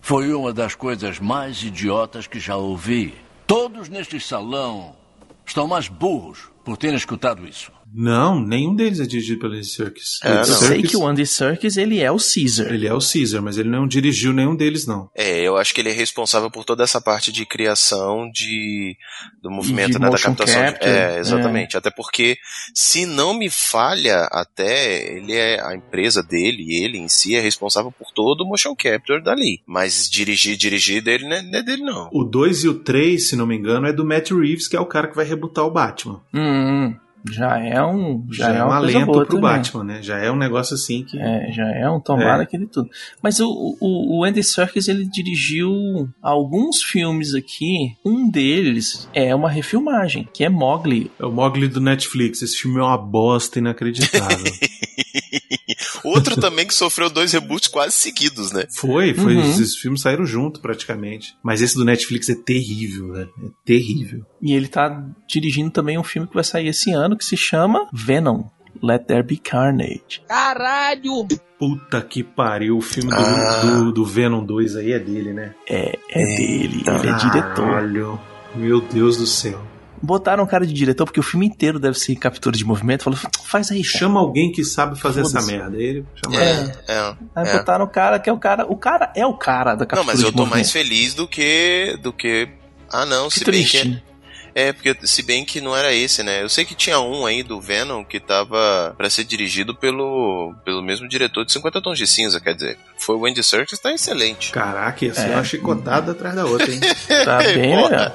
foi uma das coisas mais idiotas que já ouvi. Todos neste salão estão mais burros por terem escutado isso. Não, nenhum deles é dirigido pelo Andy Serkis. É, não. Eu Serkis- sei que o Andy Serkis, ele é o Caesar. Ele é o Caesar, mas ele não dirigiu nenhum deles, não. É, eu acho que ele é responsável por toda essa parte de criação de do movimento De né, da captação. de- capture, é, exatamente. Até porque, se não me falha, até ele é a empresa dele, ele em si é responsável por todo o motion capture dali. Mas dirigir, dirigir dele não é, não é dele não. O 2 e o 3, se não me engano, é do Matt Reeves, que é o cara que vai rebutar o Batman. Hum, já é um. Já, Já, é é um uma coisa boa pro também. Batman, né? Já é um negócio assim que. É, já é um tomara É. aquele tudo. Mas o, o, o Andy Serkis, ele dirigiu alguns filmes aqui. Um deles é uma refilmagem, que é Mowgli. É o Mogli do Netflix. Esse filme é uma bosta inacreditável. Outro também que sofreu dois reboots quase seguidos, né? foi, foi. Uhum. Esses filmes saíram junto praticamente. Mas esse do Netflix é terrível, velho. É terrível. E ele tá dirigindo também um filme que vai sair esse ano, que se chama Venom. Let There Be Carnage. Caralho! Puta que pariu. O filme do, Ah. do, do Venom 2 aí é dele, né? É, é dele, ele é diretor. Caralho. Meu Deus do céu. Botaram um cara de diretor, porque o filme inteiro deve ser captura de movimento. Falou, faz aí, chama. Alguém que sabe fazer essa merda. Ele chama É. É. Aí é. botaram o cara que é o cara. O cara é o cara da captura Não, mas eu de tô movimento. mais feliz do que. do que. Ah não, Que se bem triste. que. É, porque se bem que não era esse, né? Eu sei que tinha um aí do Venom que tava pra ser dirigido pelo, pelo mesmo diretor de 50 Tons de Cinza, quer dizer. Foi o Andy Serkis, tá excelente. Caraca, ser É. uma chicotada atrás da outra, hein? Tá bem Porra.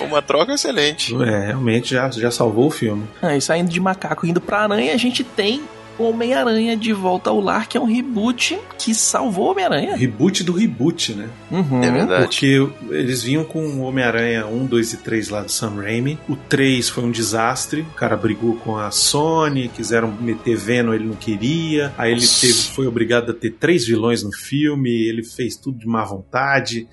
Foi uma troca excelente. é, realmente já, já salvou o filme. Ah, e saindo de macaco indo pra aranha, a gente tem Homem-Aranha de Volta ao Lar, que é um reboot que salvou o Homem-Aranha. Reboot do reboot, né? Uhum. É verdade. Porque eles vinham com o Homem-Aranha 1, 2 e 3 lá do Sam Raimi. O 3 foi um desastre. O cara brigou com a Sony, quiseram meter Venom, ele não queria. Aí ele teve, foi obrigado a ter três vilões no filme. Ele fez tudo de má vontade.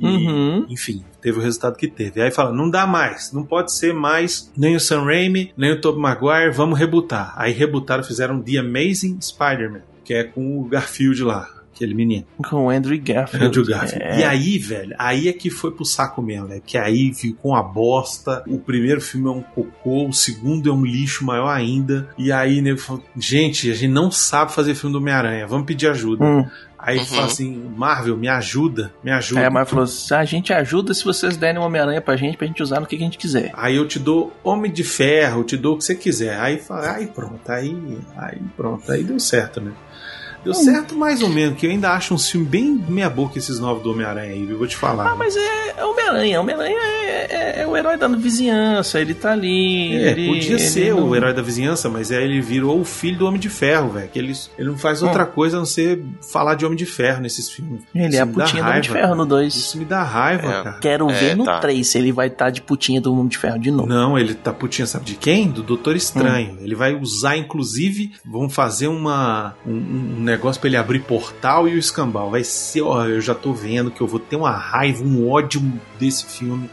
E, Uhum. Enfim, teve o resultado que teve. Aí fala, não dá mais, não pode ser mais nem o Sam Raimi, nem o Tobey Maguire, vamos rebutar. Aí rebutaram, fizeram The Amazing Spider-Man, que é com o Garfield lá, aquele menino. Com o Andrew Garfield. Andrew Garfield. É. E aí, velho, aí é que foi pro saco mesmo, né? Que aí ficou uma bosta. O primeiro filme é um cocô, o segundo é um lixo maior ainda. E aí, né, falou, gente, a gente não sabe fazer filme do Homem-Aranha, vamos pedir ajuda. Hum. Aí Uhum. fala assim, Marvel, me ajuda, me ajuda. Aí a Marvel falou assim, a gente ajuda se vocês derem um Homem-Aranha pra gente, pra gente usar no que, que a gente quiser. Aí eu te dou Homem de Ferro, eu te dou o que você quiser. Aí fala, aí pronto, aí, aí pronto, aí deu certo, né? Deu certo mais ou menos, que eu ainda acho um filme bem meia boca esses novos do Homem-Aranha aí, viu? vou te falar. Ah, mas é, é Homem-Aranha. Homem-Aranha é, é- é o herói da vizinhança, ele tá ali. É, ele, podia ele ser não- o herói da vizinhança, mas aí ele virou o filho do Homem de Ferro, velho. Que ele, ele não faz outra coisa a não ser falar de Homem de Ferro nesses filmes. Ele Isso é a putinha do Homem de Ferro no 2. Isso me dá raiva, É. cara. Quero É, ver no tá. 3 se ele vai estar de putinha do Homem de Ferro de novo. Não, ele tá putinha, sabe de quem? Do Doutor Estranho. Hum. Ele vai usar, inclusive, vão fazer uma, um, um negócio pra ele abrir portal e o escambau. Vai ser, ó, eu já tô vendo que eu vou ter uma raiva, um ódio desse filme.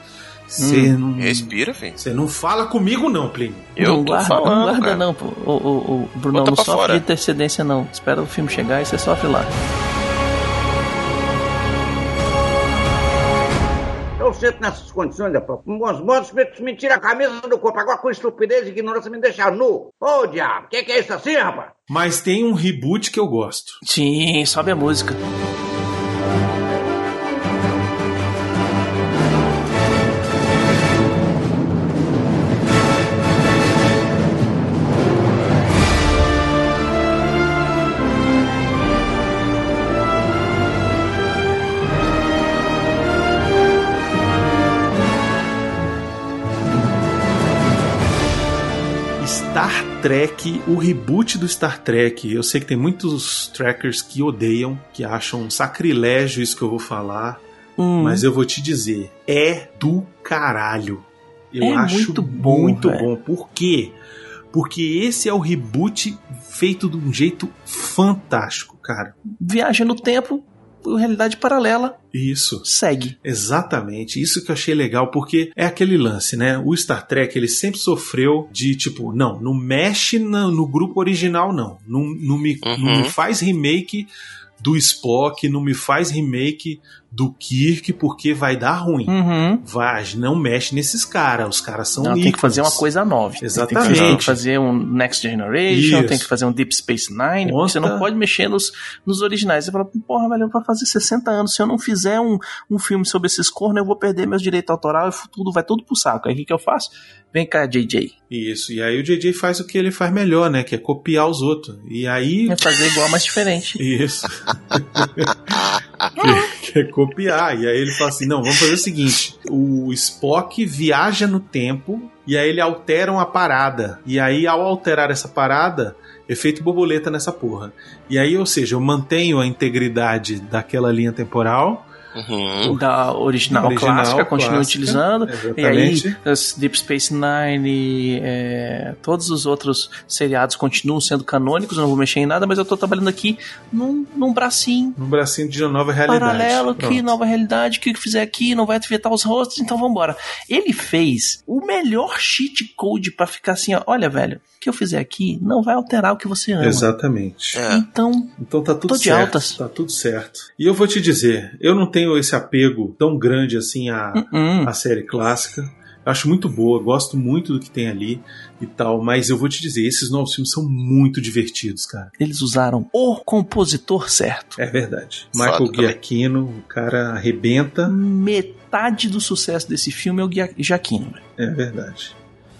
Você Hum. não. Respira, filho. Você não fala comigo, não, Plínio. Eu não tô guarda, falando, não guarda cara. não, pô. Ô, ô, ô, Brunão, Bota não sofre fora. de intercedência não. Espera o filme chegar e você sofre lá. Eu sento nessas condições, rapaz. Com bons modos, me tira a camisa do corpo. Agora com estupidez e ignorância me deixa nu. Ô, diabo, o que, que é isso assim, rapaz? Mas tem um reboot que eu gosto. Sim, sobe a música. Trek, o reboot do Star Trek. Eu sei que tem muitos trackers que odeiam, que acham um sacrilégio isso que eu vou falar, Hum, mas eu vou te dizer, é do caralho. Eu É acho muito bom, muito bom. Por quê? Porque esse é o reboot feito de um jeito fantástico, cara. Viagem no tempo, realidade paralela, Isso. segue. Exatamente, isso que eu achei legal, porque é aquele lance, né? O Star Trek ele sempre sofreu de tipo, não, não mexe na- no, grupo original, não. Não, não, me, Uhum. não me faz remake do Spock, não me faz remake do Kirk porque vai dar ruim. Uhum. Vai, não mexe nesses caras, os caras são Não, tem que fazer uma coisa nova. Exatamente. Tem que, tem que fazer um Next Generation, Isso. tem que fazer um Deep Space Nine. Conta. Você não pode mexer nos, nos originais. Você fala, porra, velho, vai fazer 60 anos. Se eu não fizer um, um filme sobre esses cornos, eu vou perder meus direitos autorais e tudo vai tudo pro saco. Aí o que, que eu faço? Vem cá, JJ. Isso, e aí o JJ faz o que ele faz melhor, né? Que é copiar os outros. E aí. É fazer igual, mas diferente. Isso. que, que é copiar. E aí ele fala assim: não, vamos fazer o seguinte: o Spock viaja no tempo e aí ele altera uma parada. E aí, ao alterar essa parada, efeito borboleta nessa porra. E aí, ou seja, eu mantenho a integridade daquela linha temporal. Uhum. Da original, Original, clássica, continua utilizando. E aí, exatamente. Deep Space Nine, é, todos os outros seriados continuam sendo canônicos, eu não vou mexer em nada, mas eu tô trabalhando aqui num, num bracinho No bracinho de uma nova realidade. paralelo, que Pronto. nova realidade, que o que fizer aqui não vai afetar os rostos, então vambora. Ele fez o melhor cheat code pra ficar assim, ó, olha, velho, o que eu fizer aqui não vai alterar o que você ama. Exatamente. É. Então, Então tá tudo Tô de certo. altas. Tá tudo certo. E eu vou te dizer, eu não tenho esse apego tão grande assim à, hum, à série clássica. Eu acho muito boa, gosto muito do que tem ali e tal, mas eu vou te dizer, esses novos filmes são muito divertidos, cara. eles usaram o compositor certo. É verdade. Foda Michael. Giacchino, o cara arrebenta. Metade do sucesso desse filme é o Gia- Giacchino. É verdade.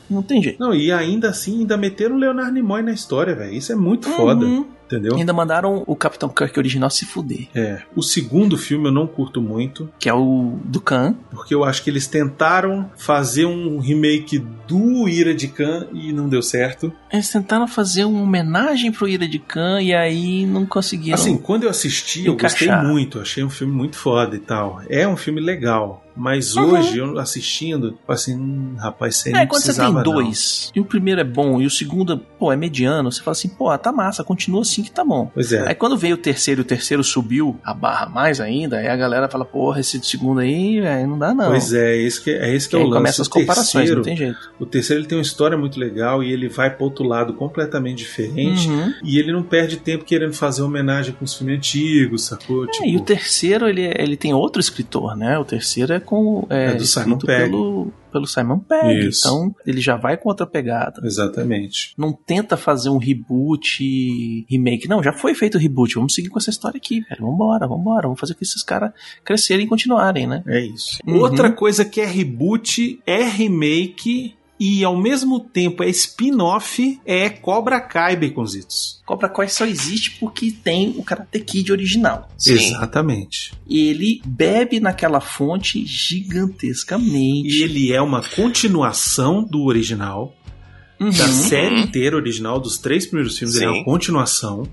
Não tem jeito. Não, e ainda assim, ainda meteram o Leonardo Nimoy na história, velho. Isso é muito foda, Uhum. entendeu? Ainda mandaram o Capitão Kirk original se fuder, É. O segundo filme eu não curto muito. que é o do Khan. Porque eu acho que eles tentaram fazer um remake do Ira de Khan e não deu certo. Eles tentaram fazer uma homenagem pro Ira de Khan e aí não conseguiram. Assim, quando eu assisti, eu gostei encaixar. muito. Achei um filme muito foda e tal. É um filme legal. Mas Uhum. hoje, eu assistindo, assim, hum, rapaz, você é, não quando você tem precisava, não. dois, e o primeiro é bom e o segundo, pô, é mediano, você fala assim, pô, tá massa, continua assim que tá bom. Pois é. Aí quando veio o terceiro e o terceiro subiu a barra mais ainda, aí a galera fala, porra, esse segundo aí, velho, não dá não. Pois é, esse que, é esse que Que é o lance. começa as O comparações, terceiro- não tem jeito. O terceiro ele tem uma história muito legal e ele vai pro outro lado completamente diferente. Uhum. E ele não perde tempo querendo fazer homenagem com os filmes antigos, sacou? É, Tipo, e o terceiro, ele, ele tem outro escritor, né? O terceiro é com. É, É do Simon Pegg. Pelo, pelo Simon Pegg. Isso. Então, ele já vai com outra pegada. Exatamente. Não tenta fazer um reboot, remake. Não, já foi feito o reboot. Vamos seguir com essa história aqui, velho. Vambora, vambora. Vamos fazer com que esses caras crescerem e continuarem, né? É isso. Uhum. Outra coisa que é reboot, é remake e ao mesmo tempo é spin-off é Cobra Kai Baconzitos. Cobra Kai só existe porque tem o Karate Kid original. Sim. Exatamente. Ele bebe naquela fonte gigantescamente. E ele é uma continuação do original, Uhum. da série inteira original, dos três primeiros filmes, ele é Sim. uma continuação.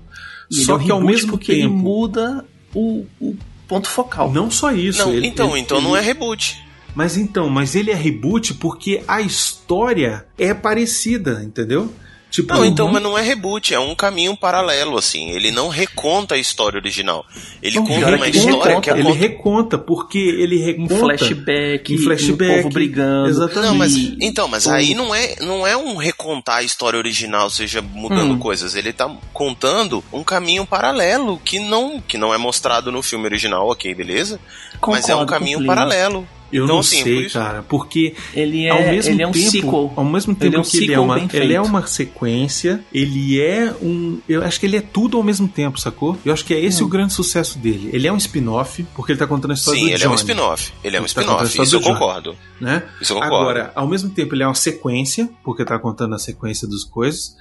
E ele só é um que ao mesmo porque ele tempo. muda o, o ponto focal. Não só isso. Não, ele- então, ele- então não é ele- reboot. Mas então, mas ele é reboot porque a história é parecida, entendeu? Tipo, Não, então, uhum. mas não é reboot, é um caminho paralelo, assim. Ele não reconta a história original. Ele Não, conta é uma que ele história reconta, que ele acontece. reconta, porque ele Um reconta flashback, um flashback, o povo brigando. Exatamente. Não, mas então, mas aí não é, não é um recontar a história original, seja mudando Hum. coisas. Ele tá contando um caminho paralelo que não, que não é mostrado no filme original, ok, beleza? mas é um Concordo caminho paralelo. Eu então, não assim, por sei, isso- cara, porque Ele é, ao mesmo ele é um tempo, sequel. ao mesmo tempo Ele é um que ele é uma, ele é uma sequência, ele é um, eu acho que ele é tudo ao mesmo tempo, sacou? Eu acho que é esse Hum. o grande sucesso dele. Ele é um spin-off porque ele tá contando a história Sim, do ele Johnny, é um spin-off. Ele é um tá spin-off, história isso eu Johnny. concordo. né? Isso eu concordo. Agora, ao mesmo tempo ele é uma sequência porque tá contando a sequência das coisas.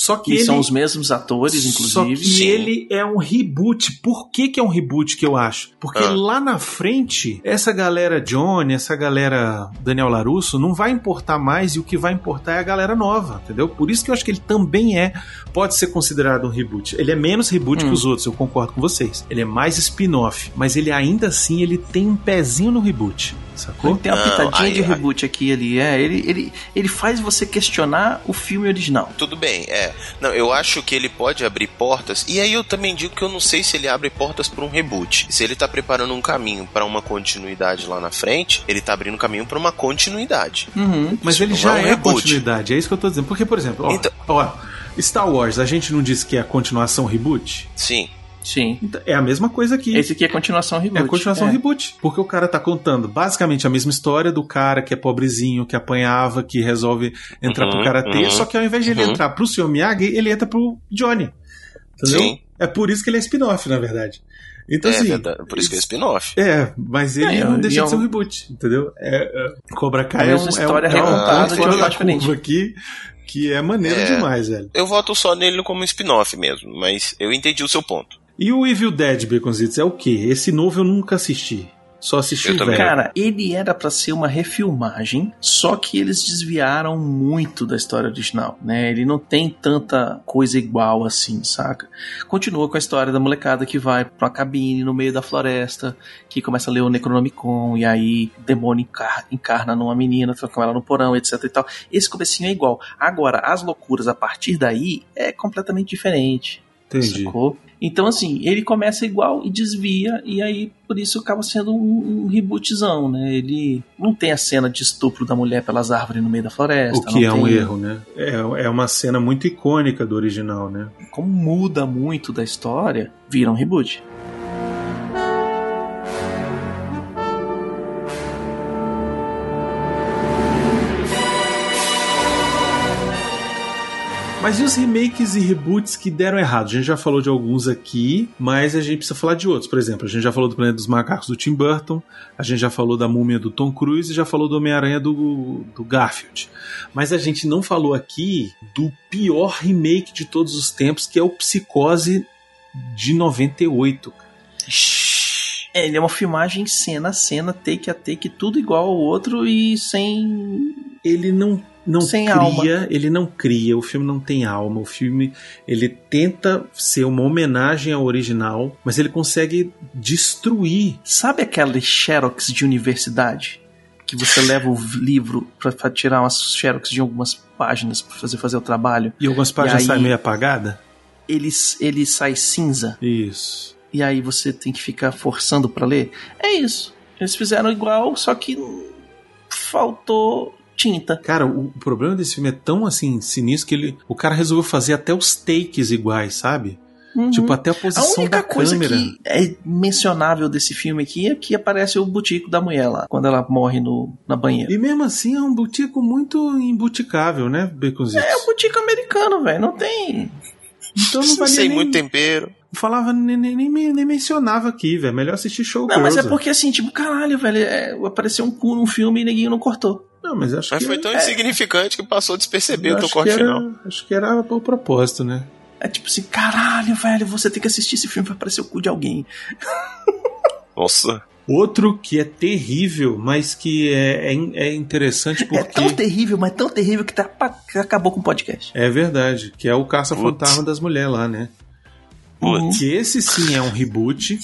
Só que E ele são os mesmos atores, Só inclusive. que Sim. ele é um reboot. Por que, que é um reboot que eu acho? Porque Ah. lá na frente, essa galera Johnny, essa galera Daniel Larusso, não vai importar mais e o que vai importar é a galera nova, entendeu? Por isso que eu acho que ele também é, pode ser considerado um reboot. Ele é menos reboot Hum. que os outros, eu concordo com vocês. Ele é mais spin-off, mas ele ainda assim ele tem um pezinho no reboot, sacou? Tem uma pitadinha de reboot aqui ali. É, ele, ele, ele faz você questionar o filme original. Tudo bem, é. Não, eu acho que ele pode abrir portas. E aí eu também digo que eu não sei se ele abre portas para um reboot. Se ele tá preparando um caminho para uma continuidade lá na frente, ele tá abrindo caminho para uma continuidade. Uhum. Mas Isso ele já é um é, continuidade, é isso que eu tô dizendo. Porque, por exemplo, ó, Então- ó, Star Wars, a gente não disse que é a continuação reboot? Sim. Sim. Então, é a mesma coisa aqui. Esse aqui é continuação É reboot. a continuação É. reboot. Porque o cara tá contando basicamente a mesma história do cara que é pobrezinho, que apanhava, que resolve entrar Uhum, pro karatê. uhum, só que ao invés de ele uhum. entrar pro Sr. Miyagi, ele entra pro Johnny. Entendeu? Sim. É por isso que ele é spin-off, na verdade. Então, é assim. verdade. Por isso que é spin-off. É, mas ele É, não deixa é de ser um um- reboot, entendeu? É, é, Cobra Kai É é, uma um, história é um, é um recontada ponto de uma curva aqui que é maneiro É. demais, velho. Eu voto só nele como spin-off mesmo, mas eu entendi o seu ponto. E o Evil Dead, Baconzitos, é o quê? Esse novo eu nunca assisti. Só assisti velho. Cara, ele era pra ser uma refilmagem, só que eles desviaram muito da história original, né? Ele não tem tanta coisa igual assim, saca? Continua com a história da molecada que vai pra uma cabine no meio da floresta, que começa a ler o Necronomicon, e aí o demônio encar- encarna numa menina, troca ela no porão, etc e tal. Esse comecinho é igual. Agora, as loucuras a partir daí é completamente diferente. Entendi. Sacou? Então, assim, ele começa igual e desvia, e aí por isso acaba sendo um, um rebootzão, né? Ele não tem a cena de estupro da mulher pelas árvores no meio da floresta. O que é não um tem- erro, né? É, é uma cena muito icônica do original, né? Como muda muito da história, vira um reboot. Mas e os remakes e reboots que deram errado? A gente já falou de alguns aqui, mas a gente precisa falar de outros. Por exemplo, a gente já falou do Planeta dos Macacos do Tim Burton, a gente já falou da Múmia do Tom Cruise e já falou do Homem-Aranha do, do Garfield. Mas a gente não falou aqui do pior remake de todos os tempos, que é o Psicose de 98. É, ele é uma filmagem cena a cena, take a take, tudo igual ao outro e sem. Ele não não Sem cria, alma. ele não cria, o filme não tem alma, o filme ele tenta ser uma homenagem ao original, mas ele consegue destruir. Sabe aquela xerox de universidade? Que você leva o livro pra, pra tirar umas xerox de algumas páginas pra fazer, fazer o trabalho. E algumas páginas saem meio apagada? Ele, ele sai cinza. Isso. e aí você tem que ficar forçando pra ler. É isso. Eles fizeram igual, só que faltou tinta. Cara, o problema desse filme é tão assim sinistro que ele, o cara resolveu fazer até os takes iguais, sabe? Uhum. Tipo, até a A posição única da coisa câmera. que é mencionável desse filme aqui é que aparece o butico da mulher lá, quando ela morre no, na banheira. E mesmo assim é um butico muito embuticável, né, Baconzitos? É o butico americano, velho. Não tem. Então não valia Sem nem, muito tempero. falava nem, nem, nem, nem mencionava aqui, velho. Melhor assistir show Não, mas é porque assim, tipo, caralho, velho, é, apareceu um cu num filme e ninguém não cortou. Não, mas acho Mas que foi tão é- insignificante que passou despercebido no corte era, final. Acho que era o propósito, né? É tipo assim, caralho, velho, você tem que assistir esse filme pra aparecer o cu de alguém. Nossa. Outro que é terrível, mas que é, é, é interessante É porque. tão terrível, mas tão terrível que, tá, que acabou com o podcast. É verdade, que é o Caça-Fantasma das Mulheres lá, né? Putz. Que esse sim é um reboot,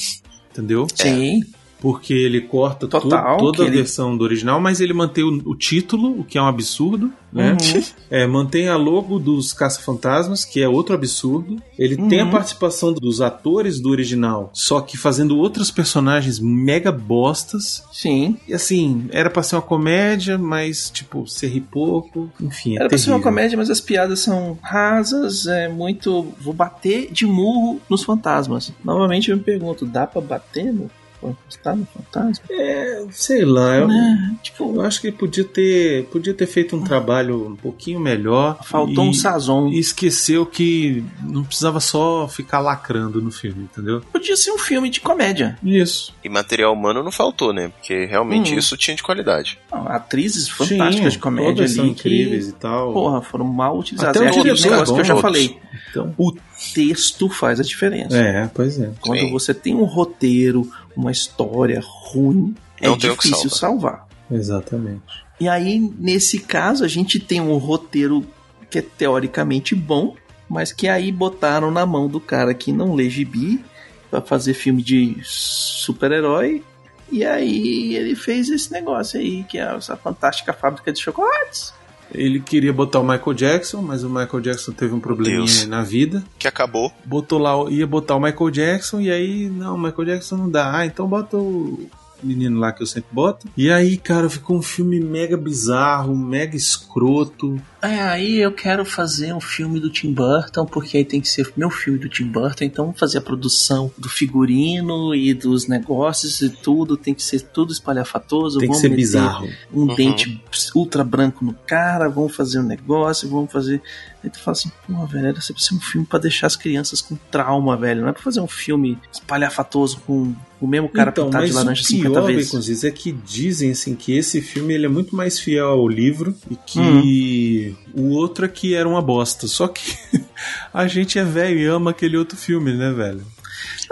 entendeu? Sim. Porque ele corta to- Total, toda a ele- versão do original, mas ele mantém o, o título, o que é um absurdo, né? Uhum. É, mantém a logo dos Caça-Fantasmas, que é outro absurdo. Ele tem a Uhum. participação dos atores do original, só que fazendo outros personagens mega bostas. Sim. E assim, era pra ser uma comédia, mas, tipo, você ri pouco. Enfim, é Era pra ser uma terrível. comédia, mas as piadas são rasas, é muito. Vou bater de murro nos fantasmas. Novamente eu me pergunto, dá pra bater no. Encostar no fantasma? É, sei lá, eu, Né? Tipo, eu acho que podia ter, podia ter feito um trabalho um pouquinho melhor. faltou e, um sazon. E esqueceu que não precisava só ficar lacrando no filme, entendeu? Podia ser um filme de comédia. Isso. E material humano não faltou, né? Porque realmente Hum. isso tinha de qualidade. Não, atrizes fantásticas Sim, de comédia todas são ali que, incríveis e tal. porra, foram mal utilizadas. Até é o diretor que eu já falei. Então, O texto faz a diferença. é, pois é. Quando Sim. você tem um roteiro, uma história ruim, é Não o que difícil salvar. Exatamente. E aí, nesse caso, a gente tem um roteiro que é teoricamente bom, mas que aí botaram na mão do cara que não lê gibi pra fazer filme de super-herói. E aí ele fez esse negócio aí, que é essa fantástica fábrica de chocolates. Ele queria botar o Michael Jackson, mas o Michael Jackson teve um probleminha Deus. na vida. Que acabou. Botou lá, ia botar o Michael Jackson, e aí, não, o Michael Jackson não dá. Ah, então bota o, menino lá que eu sempre boto. E aí, cara, ficou um filme mega bizarro, mega escroto. É, aí eu quero fazer um filme do Tim Burton, porque aí tem que ser meu filme do Tim Burton, então vamos fazer a produção do figurino e dos negócios e tudo, tem que ser tudo espalhafatoso. Tem que vamos ser bizarro. Um Uhum. dente ultra branco no cara, vamos fazer um negócio, vamos fazer. Aí tu fala assim, porra, velho, era sempre ser um filme pra deixar as crianças com trauma, velho. Não é pra fazer um filme espalhafatoso com o mesmo cara então, pintado de laranja o 50 pior, vezes. Baconzitos, é que dizem assim que esse filme ele é muito mais fiel ao livro e que Uhum. o outro aqui era uma bosta. Só que a gente é velho e ama aquele outro filme, né, velho?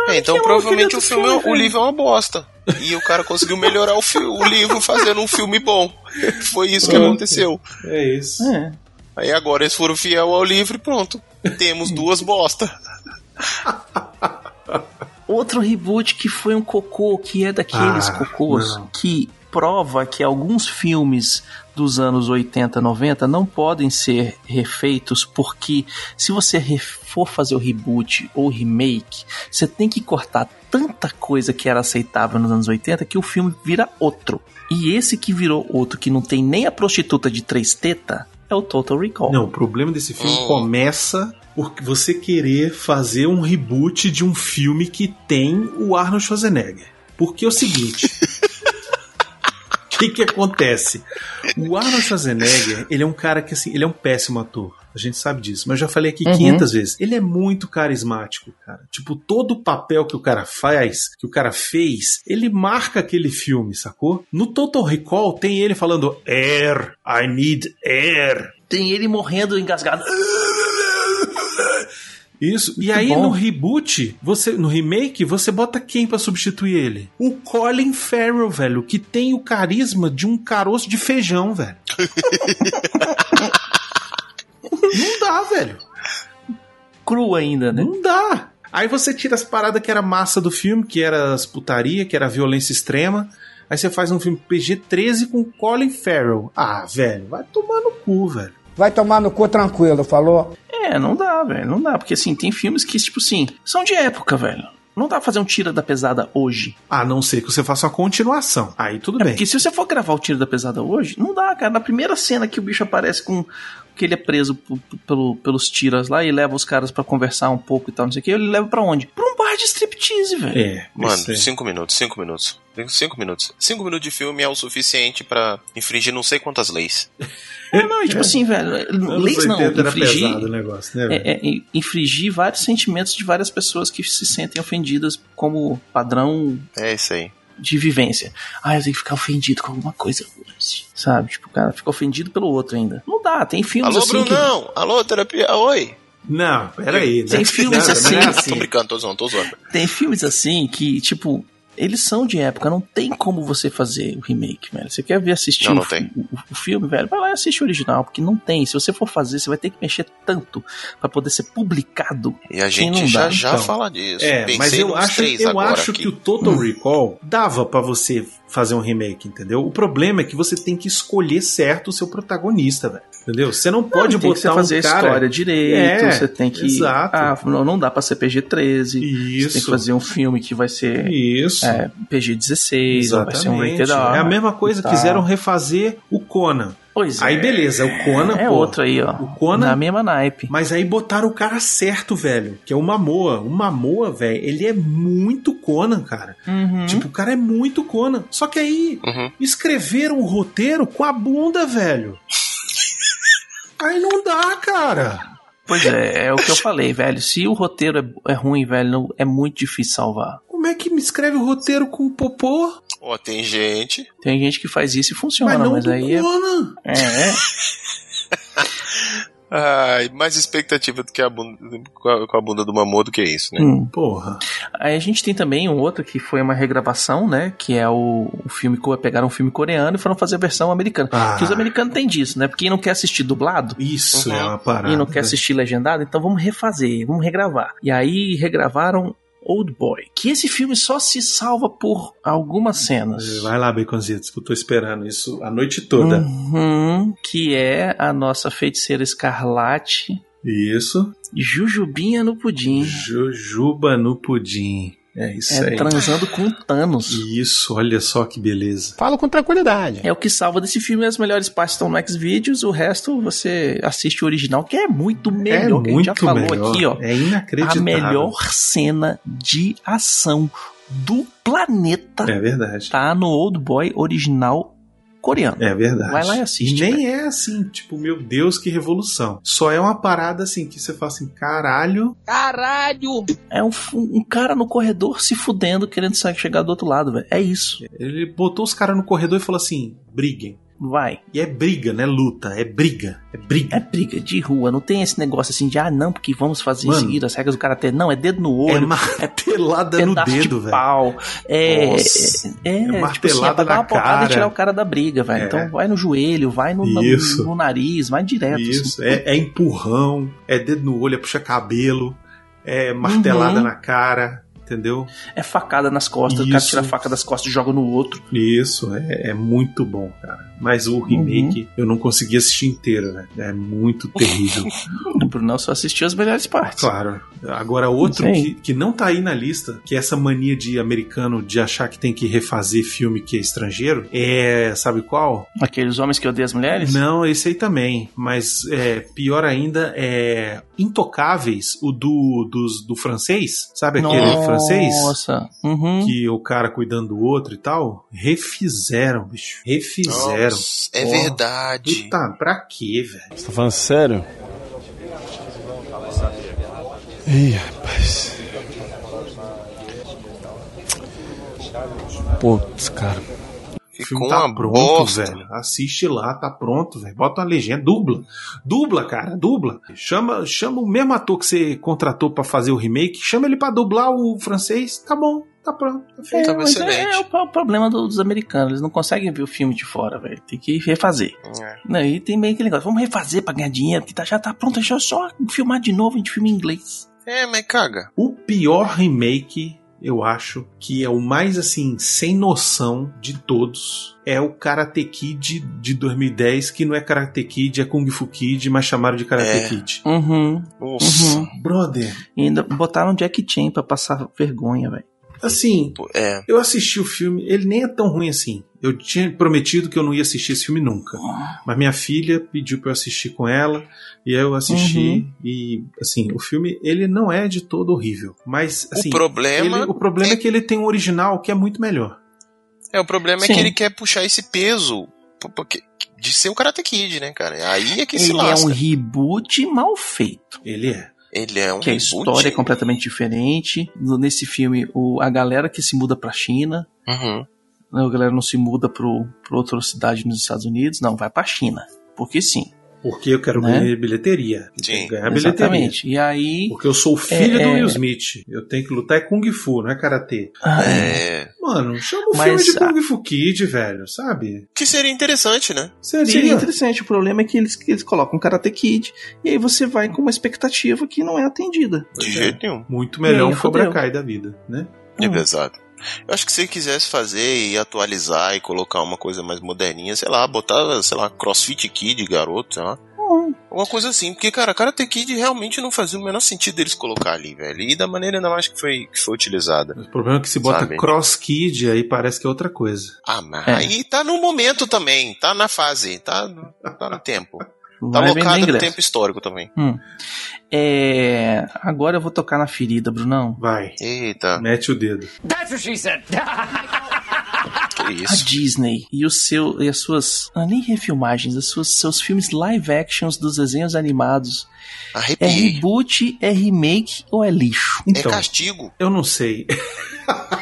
É, então que é provavelmente o filme, filme, o livro é uma bosta. E o cara conseguiu melhorar o, o livro fazendo um filme bom. Foi isso que Pronto. aconteceu. É isso. É. Aí agora eles foram fiel ao livro e pronto. Temos duas bosta. Outro reboot que foi um cocô, que é daqueles Ah, cocôs não. que prova que alguns filmes dos anos 80, 90 não podem ser refeitos porque se você for fazer o reboot ou remake, você tem que cortar tanta coisa que era aceitável nos anos 80 que o filme vira outro. E esse que virou outro, que não tem nem a prostituta de três teta, é o Total Recall. Não, o problema desse filme Hum. começa por você querer fazer um reboot de um filme que tem o Arnold Schwarzenegger. Porque é o seguinte. O que, que acontece? O Arnold Schwarzenegger, ele é um cara que assim, ele é um péssimo ator. A gente sabe disso, mas eu já falei aqui Uhum. 500 vezes. Ele é muito carismático, cara. Tipo, todo o papel que o cara faz, que o cara fez, ele marca aquele filme, sacou? No Total Recall tem ele falando Air, I need air. Tem ele morrendo engasgado. Isso. E Muito aí bom. no reboot, você no remake, você bota quem pra substituir ele? O Colin Farrell, velho, que tem o carisma de um caroço de feijão, velho. Não dá, velho. Cru ainda, né? Não dá. Aí você tira as paradas que era massa do filme, que era as putaria, que era a violência extrema. Aí você faz um filme PG-13 com Colin Farrell. Ah, velho, vai tomar no cu, velho. Vai tomar no cu tranquilo, falou? É, não dá, velho. Não dá. Porque assim, tem filmes que, tipo assim, são de época, velho. Não dá pra fazer um tira da pesada hoje. A não ser que você faça uma continuação. Aí tudo É bem. porque se você for gravar o tiro da pesada hoje, não dá, cara. Na primeira cena que o bicho aparece com. Que ele é preso pelo, pelos tiras lá e leva os caras pra conversar um pouco e tal, não sei o que, ele leva pra onde? Pra um bar de striptease, velho. É, Mano, é. cinco minutos, cinco minutos. Cinco minutos. Cinco minutos de filme é o suficiente pra infringir não sei quantas leis. É, não, e tipo assim, velho. Leis não, 80 era infringir. pesado o negócio, né? É, é, infringir vários sentimentos de várias pessoas que se sentem ofendidas como padrão É isso aí. De vivência. Ah, eu tenho que ficar ofendido com alguma coisa hoje. Sabe? Tipo, o cara fica ofendido pelo outro ainda. Não dá, tem filmes Alô, assim que. Brunão! Alô, terapia! Oi! Não, peraí. Tem né? filmes Não, assim. não é Tô brincando, tô zoando, tô zoando. Tem filmes assim que, tipo, eles são de época, não tem como você fazer o remake, velho. Você quer ver assistir Não, não o, tem. o- o filme, velho? Vai lá e assiste o original, porque não tem. Se você for fazer, você vai ter que mexer tanto pra poder ser publicado. E a gente não já dá. já Então. fala disso. É, Pensei mas eu acho, eu acho aqui. que o Total Recall dava pra você fazer um remake, entendeu? O problema é que você tem que escolher certo o seu protagonista, velho. Entendeu? Você não pode Não, tem que você botar fazer um a cara... história direito, É, você tem que. exato. Ah, não, não dá pra ser PG-13. Você Isso. tem que fazer um filme que vai ser Isso. é, PG-16, ou vai ser um rated Exatamente. R. É a mesma coisa, tal. quiseram refazer o Conan. Pois Aí é. beleza, o Conan, É pô, outro aí, ó. O Conan Na mesma naipe. Mas aí botaram o cara certo, velho. Que é o Mamoa. O Mamoa, velho, ele é muito Conan, cara. Uhum. Tipo, o cara é muito Conan. Só que aí Uhum. escreveram o roteiro com a bunda, velho. Aí não dá, cara. Pois é, é o que eu falei, velho. Se o roteiro é, é ruim, velho, não- é muito difícil salvar. Como é que me escreve o roteiro com popô? Ó, tem gente. Tem gente que faz isso e funciona, Mas mas, não do aí é, Conan. é, é. Ai, mais expectativa do que a bunda, com a, bunda do Mamô do que isso, né? Hum. Porra. Aí a gente tem também um outro que foi uma regravação, né? Que é o, o filme. co- Pegaram um filme coreano e foram fazer a versão americana. Ah. Que os americanos têm disso, né? Porque quem não quer assistir dublado Isso Uhum. é uma parada. e não quer assistir legendado, então vamos refazer, vamos regravar. E aí regravaram Old Boy. Que esse filme só se salva por algumas cenas. Vai lá, Baconzitos, que eu tô esperando isso a noite toda. Uhum, que é a nossa feiticeira escarlate, Isso. Jujubinha no pudim. Jujuba no pudim. É isso É aí. transando com Thanos. Isso, olha só que beleza. Falo com tranquilidade. É o que salva desse filme. As melhores partes estão no Xvideos, o resto você assiste o original, que é muito melhor. que a gente já muito falou melhor. aqui, ó. É inacreditável. A melhor cena de ação do planeta É verdade. tá no Old Boy original coreano. É verdade. Vai lá e assiste, E nem é assim, tipo, meu Deus, que revolução. Só é uma parada assim que você fala assim, caralho. Caralho! É um, um cara no corredor se fudendo, querendo chegar do outro lado, velho. É isso. Ele botou os caras no corredor e falou assim: briguem. Vai. E é briga, não é luta, é briga. É briga. É briga de rua, não tem esse negócio assim de, ah, não, porque vamos fazer Mano, seguir as regras do karatê. Não, é dedo no olho. É martelada no pedaço dedo, de velho. pau. É, Nossa. é, É tipo assim, é martelada pra dar na uma porrada e tirar o cara da briga, velho. É. Então vai no joelho, vai no, no- no nariz, vai direto. Isso, assim. é, é empurrão, é dedo no olho, é puxa cabelo, é martelada Uhum. na cara, entendeu? É facada nas costas, o cara Isso. tira a faca das costas e joga no outro. Isso, é, é muito bom, cara. Mas o remake eu não consegui assistir inteiro, né? É muito terrível. O Brunão só assistiu as melhores partes. Claro. Agora, outro que, que não tá aí na lista, que é essa mania de americano de achar que tem que refazer filme que é estrangeiro, é. Sabe qual? Aqueles homens que odeiam as mulheres? Não, esse aí também. Mas é, pior ainda é. Intocáveis, o do, dos, do francês. Sabe aquele Nossa. francês? Uhum. Que o cara cuidando do outro e tal. Refizeram, bicho. Refizeram. Nossa, é verdade. Puta, pra quê, velho? Você tá falando sério? Ih, rapaz. Putz, cara. O filme tá uma pronto, bosta. velho. Assiste lá, tá pronto, velho. Bota uma legenda, dubla. Dubla, cara, dubla. Chama, chama o mesmo ator que você contratou pra fazer o remake, chama ele pra dublar o francês. Tá bom, tá pronto, tá feito. Tava Mas é, excelente. é o pro- problema do- dos americanos, eles não conseguem ver o filme de fora, velho. Tem que refazer. É. Né, E tem meio aquele negócio, vamos refazer pra ganhar dinheiro, porque tá- já tá pronto, deixa eu só filmar de novo, a gente filma em inglês. É, mas caga. O pior remake, eu acho, que é o mais assim, sem noção de todos, é o Karate Kid de 2010, que não é Karate Kid, é Kung Fu Kid, mas chamaram de Karate É. Kid. Uhum, Nossa. uhum. Brother, E ainda botaram Jack Chan pra passar vergonha, velho. Assim, É. Eu assisti o filme, ele nem é tão ruim assim. Eu tinha prometido que eu não ia assistir esse filme nunca. Mas minha filha pediu pra eu assistir com ela, e aí eu assisti. Uhum. E, assim, o filme, ele não é de todo horrível. Mas, assim. o problema ele- o problema é... que ele tem um original que é muito melhor. é o problema é Sim. que ele quer puxar esse peso porque- de ser o Karate Kid, né, cara? Aí é que se Ele é lasca. um reboot mal feito. Ele é. Ele é um que a reboot. história é completamente diferente. Nesse filme, o, a galera que se muda pra China, Uhum. a galera não se muda pro, pra outra cidade nos Estados Unidos, não, vai pra China. Porque sim. Porque eu quero Né? ganhar bilheteria. Sim. ganhar bilheteria. Exatamente. E aí. Porque eu sou o filho É, do é. Will Smith. Eu tenho que lutar é Kung Fu, não é Karatê. ah, É. Mano, chama o Mas filme de a- Kung Fu Kid, velho, sabe? Que seria interessante, né? Seria. Seria interessante. O problema é que eles, que eles colocam Karate Kid e aí você vai com uma expectativa que não é atendida. De é. jeito nenhum. Muito melhor um Cobra. Kai da vida, né? É Hum. pesado. Eu acho que se ele quisesse fazer e atualizar e colocar uma coisa mais moderninha, sei lá, botar, sei lá, CrossFit Kid, garoto, sei lá. Hum. Alguma coisa assim. Porque, cara, Karate Kid realmente não fazia o menor sentido eles colocar ali, velho. E da maneira ainda mais que foi, que foi utilizada. O problema é que se bota Sabe? Cross Kid, aí parece que é outra coisa. Ah, mas É. aí tá no momento também, tá na fase, tá, tá no tempo. Tá Vai vender locado no tempo histórico também. É, agora eu vou tocar na ferida, Brunão. Vai, Eita, mete o dedo. That's what she said. que A isso. Disney e, o seu, e as suas. ah, nem refilmagens, as suas, seus filmes live actions dos desenhos animados. É Arrepiei. reboot, é remake ou é lixo? É Então, castigo. eu não sei.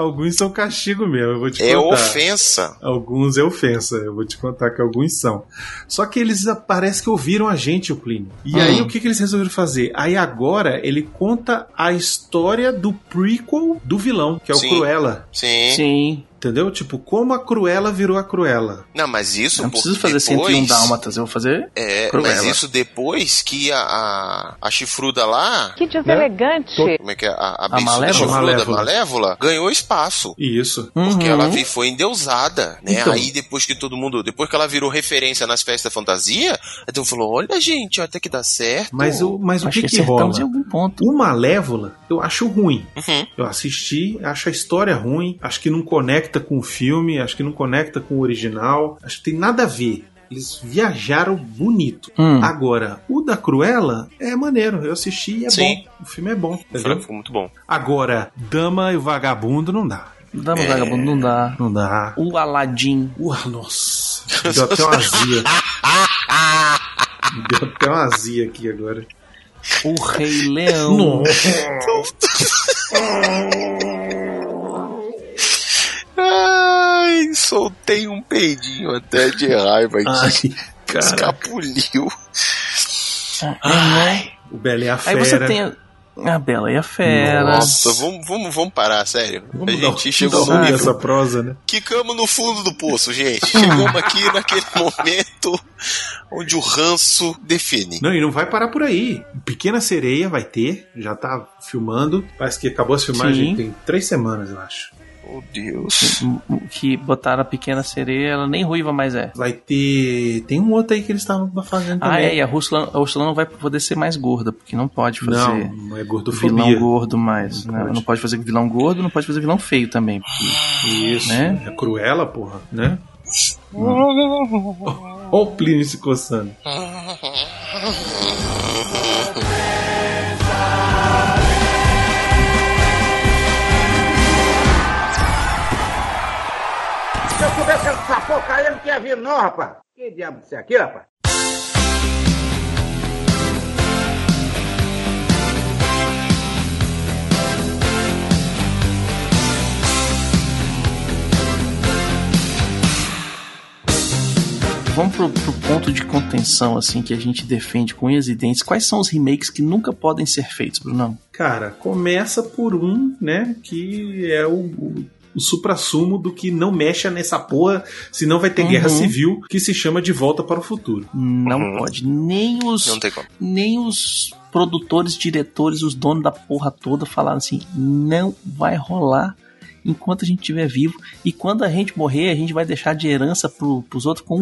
alguns são castigo mesmo, eu vou te É contar. ofensa. Alguns é ofensa, eu vou te contar que alguns são. Só que eles ah, parece que ouviram a gente, o Plínio. E Hum. aí o que, que eles resolveram fazer? Aí agora ele conta a história do prequel do vilão, que é o Sim. Cruella. Sim. Sim. Entendeu? Tipo, como a Cruella virou a Cruella. Não, mas isso Não porque preciso fazer depois... 101 dálmatas, eu vou fazer É, Cruella. mas isso depois que a, a, a chifruda lá, Que deselegante. como é que é? A, a, beiçuda Malévola? chifruda Malévola. Malévola ganhou espaço. Isso. Porque Uhum. ela foi endeusada, né? Então. Aí depois que todo mundo. Depois que ela virou referência nas festas fantasia, então falou: olha, gente, até que dá certo. Mas o, mas o que que que rola? em algum ponto. O Malévola, eu acho ruim. Uhum. Eu assisti, acho a história ruim, acho que não conecta com o filme, acho que não conecta com o original, acho que tem nada a ver. Eles viajaram bonito. Hum. Agora, o da Cruella é maneiro. Eu assisti e é Sim. bom. O filme é bom, entendeu? ficou muito bom. Agora, Dama e o Vagabundo não dá. Dama É. Vagabundo não dá. Não dá. O Aladdin. Ua, nossa. Deu até uma azia. Deu até uma azia aqui agora. O Rei Leão. Nossa. Ai, soltei um peidinho até de raiva aqui. Ai, cara. Escapuliu. Ai. O Bela e a Aí Fera. você tem a- a Bela e a Fera. Nossa, vamos, vamos, vamos parar, sério. Vamos a dar- gente chegou dar no um nível. essa prosa, né? Quicamos no fundo do poço, gente. Chegamos aqui naquele momento onde o ranço define. Não, e não vai parar por aí. Pequena Sereia vai ter, já tá filmando. Parece que acabou as filmagens Sim. tem três semanas, eu acho. Oh, Deus. Que botaram a pequena sereia, ela nem ruiva mais é. Vai ter. Tem um outro aí que eles estavam fazendo Ah, também. é, e a Ursula, a Ursula não vai poder ser mais gorda, porque não pode fazer Não, não é vilão gordofobia. gordo mais. Não né? Não, pode. pode. fazer vilão gordo, não pode fazer vilão feio também. porque- Isso. Né? É cruela, porra, né? Olha o Plínio se coçando. Se eu soubesse essa porcaria, eu não tinha vindo, não, rapaz. Que diabo disso aqui, rapaz? Vamos pro, pro ponto de contenção, assim, que a gente defende com unhas e dentes. Quais são os remakes que nunca podem ser feitos, Brunão? Cara, começa por um, né? Que é o, o, o supra-sumo do que não mexa nessa porra, senão vai ter Uhum. guerra civil, que se chama De Volta para o Futuro. Não Uhum. pode. Nem os, Não tem como. nem os produtores, diretores, os donos da porra toda falaram assim: não vai rolar enquanto a gente estiver vivo. E quando a gente morrer, a gente vai deixar de herança pro, pros outros com,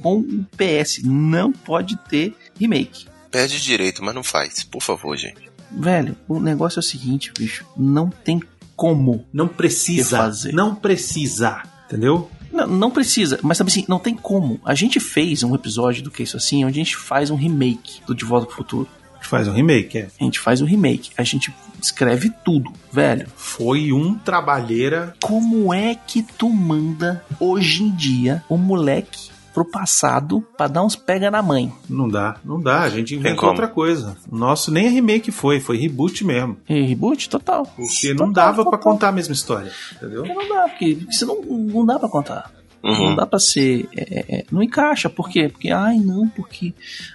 com o PS. Não pode ter remake. Perde direito, mas não faz. Por favor, gente. Velho, o negócio é o seguinte, bicho. Não tem como. Não precisa. Fazer? Não precisa. Entendeu? Não, não precisa, mas sabe assim, não tem como. A gente fez um episódio do Que Isso Assim, onde a gente faz um remake do De Volta pro Futuro. A gente faz um remake, é. A gente faz um remake. A gente escreve tudo, velho. Foi um trabalheira. Como é que tu manda hoje em dia o moleque pro passado pra dar uns pega na mãe? Não dá, não dá. A gente inventou outra coisa. O nosso nem é remake foi, foi reboot mesmo. E reboot total. Porque não Total, dava pra total. contar a mesma história. Entendeu? Porque não dá, porque isso não, não dá pra contar. Não Uhum. dá pra ser. é, é, não encaixa. Por quê? Porque, ai, não, porque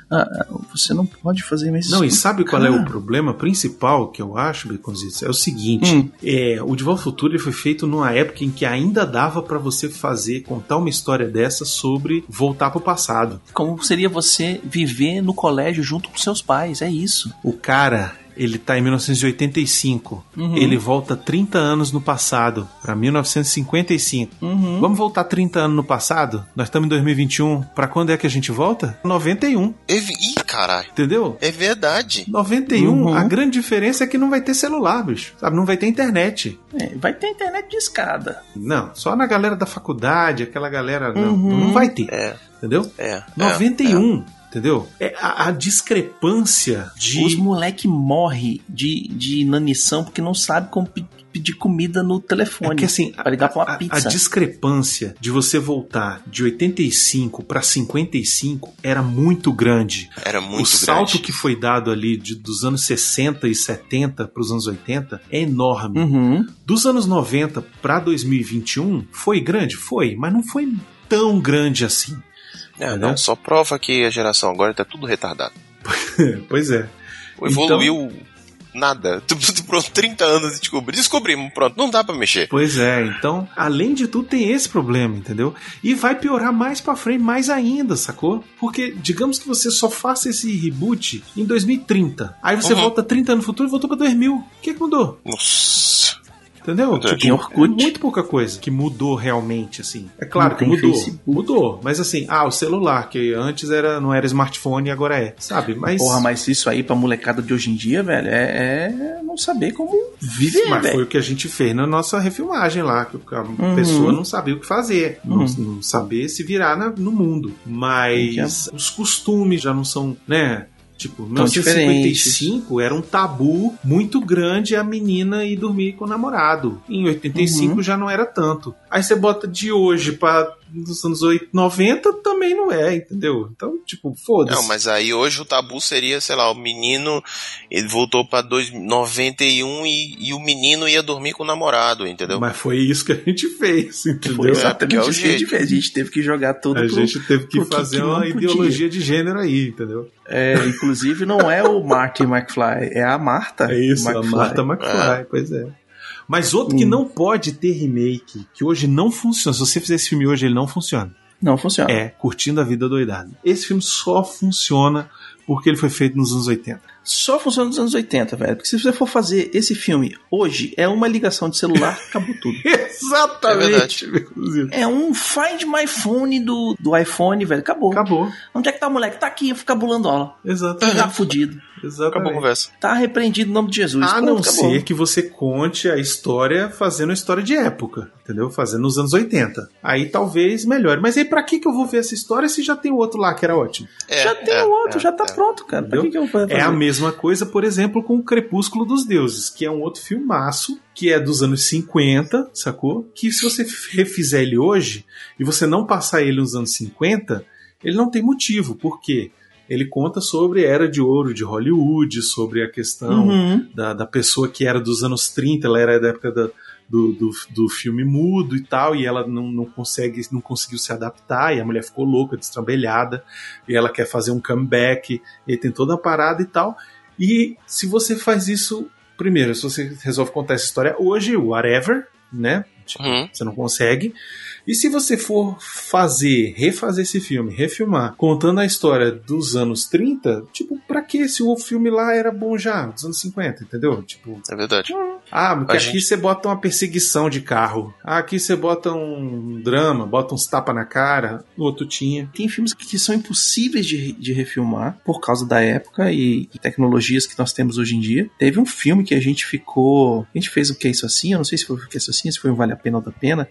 ah, você não pode fazer mais Não, e sabe qual é o Cara, problema principal que eu acho, Beconzitos? É o seguinte: Hum. é, o ao Futuro ele foi feito numa época em que ainda dava pra você fazer, contar uma história dessa sobre voltar pro passado. Como seria você viver no colégio junto com seus pais? É isso. O cara, ele tá em 1985. Uhum. Ele volta 30 anos no passado, pra 1955. Uhum. Vamos voltar 30 anos no passado? Nós estamos em 2021. Pra quando é que a gente volta? 91. Evi- Ih, caralho. Entendeu? É verdade. 91, Uhum. a grande diferença é que não vai ter celular, bicho. Sabe? Não vai ter internet. É, vai ter internet de escada. Não, só na galera da faculdade, aquela galera. Não, Uhum. não vai ter. É, Entendeu? é. 91. Entendeu? É a, a discrepância de. Os moleque morre de, de inanição porque não sabe como pe- pedir comida no telefone. É que assim, pra ligar pra uma a, a pizza. discrepância de você voltar de 85 para 55 era muito grande. Era muito o salto grande. que foi dado ali de- dos anos 60 e 70 para os anos 80 é enorme. Uhum. Dos anos 90 para 2021 foi grande? Foi, mas não foi tão grande assim. É, não, só prova que a geração agora tá tudo retardado. pois é. Evoluiu nada. Tu, tu, pronto, 30 anos de descobrir. Descobrimos, pronto, não dá pra mexer. Pois é, então, além de tudo, tem esse problema, entendeu? E vai piorar mais pra frente, mais ainda, sacou? Porque, digamos que você só faça esse reboot em 2030. Aí você Uhum. volta 30 anos no futuro e voltou pra 2000. O que, que mudou? Nossa. Entendeu? Verdade. Tem Orkut. É muito pouca coisa que mudou realmente, assim. É claro Não que mudou. Facebook. Mudou. Mas assim, ah, o celular, que antes era, não era smartphone e agora é. Sabe? Mas. Porra, mas isso aí pra molecada de hoje em dia, velho, é, é não saber como viver, Mas foi velho. o que a gente fez na nossa refilmagem lá, que a Uhum. pessoa não sabia o que fazer, não, Uhum. não saber se virar na- no mundo. Mas os costumes já não são, né? Tipo, 1955 era um tabu muito grande a menina ir dormir com o namorado. Em 85 Uhum. já não era tanto. Aí você bota de hoje para dos anos 80, 90 também não é, entendeu? Então, tipo, foda-se. Não, mas aí hoje o tabu seria, sei lá, o menino, ele voltou pra dois- 91 e, e o menino ia dormir com o namorado, entendeu? Mas foi isso que a gente fez, entendeu? Foi exatamente É, é o isso que a gente jeito. fez. A gente teve que jogar tudo A pro- gente teve que fazer que uma podia. ideologia de gênero aí, entendeu? É, inclusive, não é o Marty McFly, é a Marta. É isso, McFly. a Marta McFly, pois é. Mas outro que Hum. não pode ter remake, que hoje não funciona, se você fizer esse filme hoje, ele não funciona. Não funciona. É Curtindo a Vida Doidada. Esse filme só funciona porque ele foi feito nos anos 80. Só funciona nos anos 80, velho. Porque se você for fazer esse filme hoje, é uma ligação de celular, acabou tudo. Exatamente. É inclusive. É um Find My Phone do, do iPhone, velho. Acabou. Acabou. Onde é que tá o moleque? Tá aqui, fica bulando aula. Exatamente. Tá fudido. Acabou a Exatamente. conversa. Tá repreendido no nome de Jesus. A não acabou. ser que você conte a história fazendo a história de época, entendeu? Fazendo nos anos 80. Aí talvez melhore. Mas aí pra que, que eu vou ver essa história se já tem o outro lá que era ótimo? É, já tem é, o outro, é, já tá é. pronto, cara. Pra que, que eu vou fazer? É a mesma coisa, por exemplo, com o Crepúsculo dos Deuses, que é um outro filmaço, que é dos anos 50, sacou? Que se você refizer ele hoje e você não passar ele nos anos 50, ele não tem motivo. Por quê? Ele conta sobre a era de ouro de Hollywood, sobre a questão Uhum. da, da pessoa que era dos anos 30, ela era da época da- do, do, do filme mudo e tal, e ela não, não consegue, não conseguiu se adaptar, e a mulher ficou louca, destrambelhada, e ela quer fazer um comeback, e tem toda a parada e tal. E se você faz isso, primeiro, se você resolve contar essa história hoje, whatever, né? Tipo, Uhum. Você não consegue. E se você for fazer, refazer esse filme, refilmar, contando a história dos anos 30, tipo, pra que se o filme lá era bom já, dos anos 50, entendeu? Tipo, É verdade. ah, porque A aqui gente- você bota uma perseguição de carro. Ah, aqui você bota um drama, bota uns tapa na cara. No outro tinha. Tem filmes que que são impossíveis de, de refilmar por causa da época e, e tecnologias que nós temos hoje em dia. Teve um filme que a gente ficou. A gente fez o que é isso assim? Eu não sei se foi o que é isso assim, se foi um Vale a Pena ou da Pena.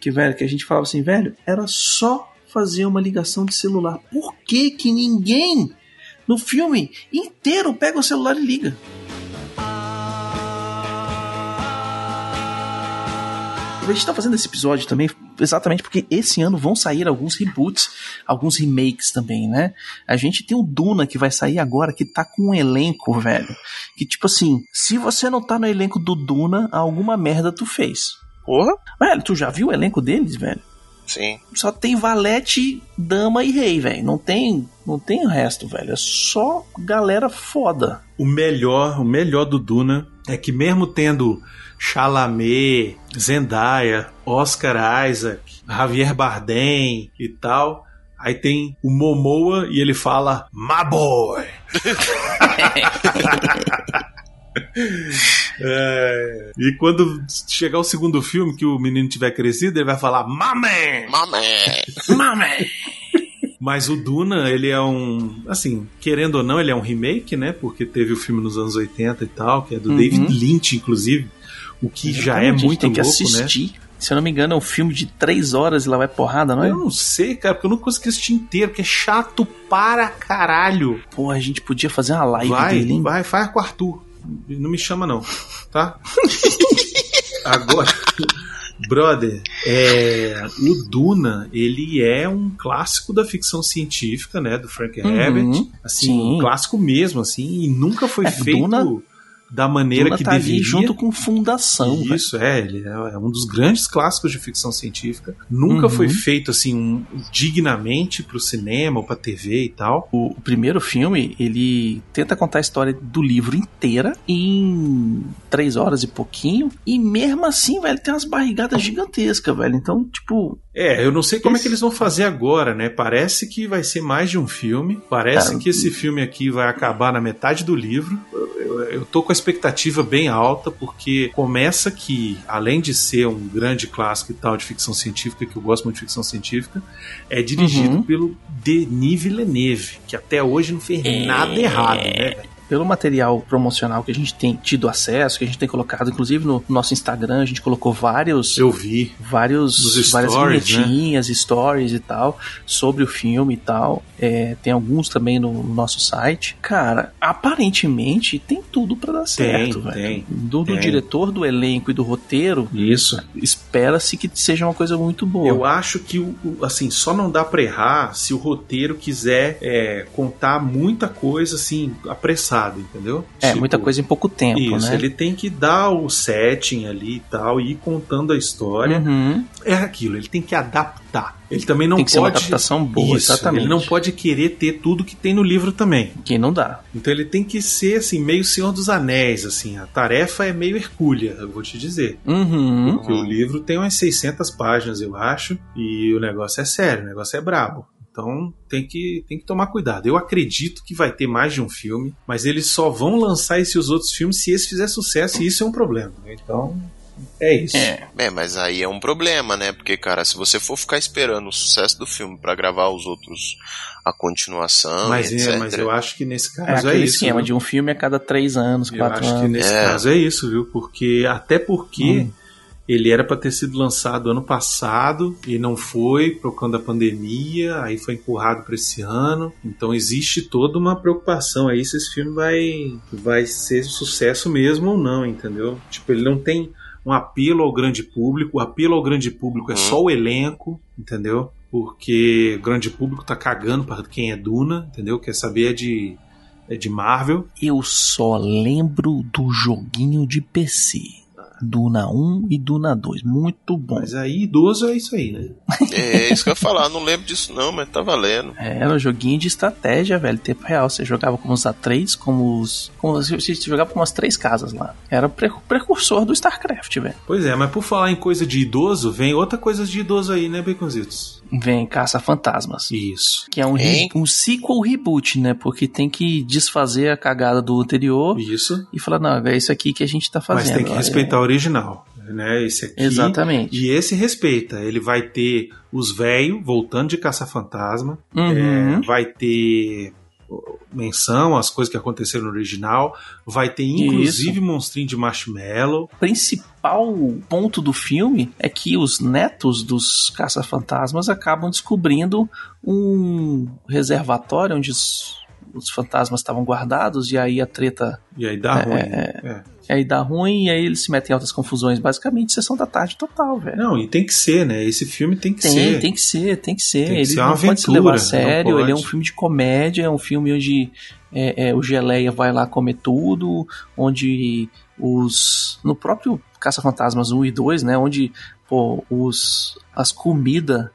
Que, velho, que a gente falava assim, velho, era só fazer uma ligação de celular. Por que que ninguém no filme inteiro pega o celular e liga? A gente tá fazendo esse episódio também exatamente porque esse ano vão sair alguns reboots, alguns remakes também, né? A gente tem o Duna que vai sair agora, que tá com um elenco, velho. Que tipo assim, se você não tá no elenco do Duna, alguma merda tu fez. Porra? Velho, tu já viu o elenco deles, velho? Sim. Só tem valete, dama e rei, velho. Não tem, não tem o resto, velho. É só galera foda. O melhor, o melhor do Duna é que mesmo tendo Chalamet, Zendaya, Oscar Isaac, Javier Bardem e tal, aí tem o Momoa e ele fala My boy. É, e quando chegar o segundo filme, que o menino tiver crescido, ele vai falar My man! Mamé. Mamãe! Mas o Duna, ele é um. Assim, querendo ou não, ele é um remake, né? Porque teve o filme nos anos 80 e tal, que é do Uhum. David Lynch, inclusive. O que já é muito tem que louco, né? assistir. Se eu não me engano, é um filme de três horas e lá vai porrada, não é? Eu não sei, cara, porque eu não consegui assistir inteiro, porque é chato para caralho. Pô, a gente podia fazer uma live Vai, dele, hein? vai, faz com o Arthur. Não me chama, não, tá? Agora, brother, é, o Duna, ele é um clássico da ficção científica, né? Do Frank Uhum, Herbert. Assim, sim. um clássico mesmo, assim, e nunca foi É, feito Duna- da maneira Duna que tá deveria. junto com Fundação. Isso, é, ele é é um dos grandes clássicos de ficção científica. Nunca Uhum. foi feito assim um, dignamente pro cinema ou pra TV e tal. O, o primeiro filme, ele tenta contar a história do livro inteira em três horas e pouquinho. E mesmo assim, velho, tem umas barrigadas gigantescas, velho. Então, tipo, É, eu não sei como é que eles vão fazer agora, né? Parece que vai ser mais de um filme. Parece Ah, que esse filme aqui vai acabar na metade do livro. Eu, eu- eu tô com a expectativa bem alta, porque começa que, além de ser um grande clássico e tal de ficção científica, que eu gosto muito de ficção científica, é dirigido Uhum. pelo Denis Villeneuve, que até hoje não fez É. nada errado, né? Pelo material promocional que a gente tem tido acesso, que a gente tem colocado, inclusive no nosso Instagram, a gente colocou vários. Eu vi. vários Nos várias stories, né? vinhetinhas, stories e tal sobre o filme e tal. É, tem alguns também no, no nosso site. Cara, aparentemente tem tudo pra dar certo, velho. tem, Do, do tem. diretor, do elenco e do roteiro, Isso. espera-se que seja uma coisa muito boa. Eu acho que assim só não dá pra errar se o roteiro quiser é, contar muita coisa assim apressado, entendeu? é, Tipo, muita coisa em pouco tempo, Isso, né? ele tem que dar o setting ali e tal, e ir contando a história. Uhum. É aquilo, ele tem que adaptar. Ele também não Tem que ser uma pode. adaptação boa, Isso, exatamente. Ele não pode querer ter tudo que tem no livro também. Que não dá. Então ele tem que ser assim, meio Senhor dos Anéis, assim. A tarefa é meio hercúlea, eu vou te dizer. Uhum. Porque o livro tem umas 600 páginas, eu acho, e o negócio é sério, o negócio é brabo. Então tem que, tem que tomar cuidado. Eu acredito que vai ter mais de um filme, mas eles só vão lançar esses outros filmes se esse fizer sucesso, e isso é um problema. Então é isso. É. É, mas aí é um problema, né? Porque, cara, se você for ficar esperando o sucesso do filme pra gravar os outros, a continuação, Mas, etc. é, mas eu acho que nesse É caso é, aquele isso. esquema viu? de um filme a cada três anos, Eu quatro acho que anos. nesse É. caso é isso, viu? Porque até porque Hum. Ele era para ter sido lançado ano passado e não foi por conta da pandemia, aí foi empurrado para esse ano. Então existe toda uma preocupação aí se esse filme vai vai ser sucesso mesmo ou não, entendeu? Tipo, ele não tem um apelo ao grande público. O apelo ao grande público é Uhum. só o elenco, entendeu? Porque o grande público tá cagando para quem é Duna, entendeu? Quer saber é de é de Marvel. Eu só lembro do joguinho de PC. Duna 1 e Duna 2. Muito bom. Mas aí, idoso é isso aí, né? É isso que eu ia falar, não lembro disso não, mas tá valendo. Era um joguinho de estratégia, velho, tempo real. Você jogava com os A3, como os. Como, você você jogava com umas três casas lá. Era o pre- precursor do StarCraft, velho. Pois é, mas por falar em coisa de idoso, vem outra coisa de idoso aí, né, Baconzitos? Vem Caça Fantasmas. Isso. Que é um, re- um sequel reboot, né? Porque tem que desfazer a cagada do anterior Isso. e falar, não, é isso aqui que a gente tá fazendo. Mas tem que respeitar o original, né? Esse aqui. Exatamente. E esse respeita. Ele vai ter os velhos voltando de caça-fantasma. Uhum. É, vai ter menção às coisas que aconteceram no original. Vai ter inclusive monstrinho de marshmallow. O principal ponto do filme é que os netos dos caça-fantasmas acabam descobrindo um reservatório onde os, os fantasmas estavam guardados e aí a treta E aí dá É, ruim. é, É. aí dá ruim e aí eles se metem em altas confusões. Basicamente, sessão da tarde total, velho. Não, e tem que ser, né? Esse filme tem que Tem, ser. tem que ser, tem que ser. Tem que ele ser não uma pode se aventura, levar a sério. Ele é um filme de comédia, é um filme onde é, é, o Geleia vai lá comer tudo, onde os. No próprio Caça-Fantasmas 1 e 2, né? Onde pô, os, as comidas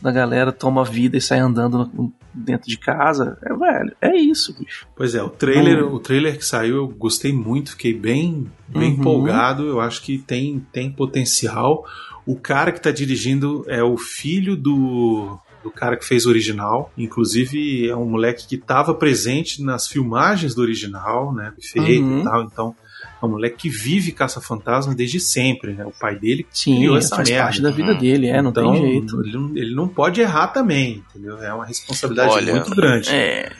da galera toma vida e sai andando no- dentro de casa. É, velho, é isso, bicho. Pois é, o trailer, o trailer que saiu eu gostei muito, fiquei bem, bem Uhum. empolgado. Eu acho que tem, tem potencial. O cara que tá dirigindo é o filho do, do cara que fez o original. Inclusive, é um moleque que estava presente nas filmagens do original, né? Feito Uhum. e tal. Então, é um moleque que vive caça-fantasma desde sempre, né? O pai dele Sim, criou essa faz merda. parte da vida dele, é, não então, tem jeito. Ele não, ele não pode errar também, entendeu? É uma responsabilidade Olha, muito grande. É,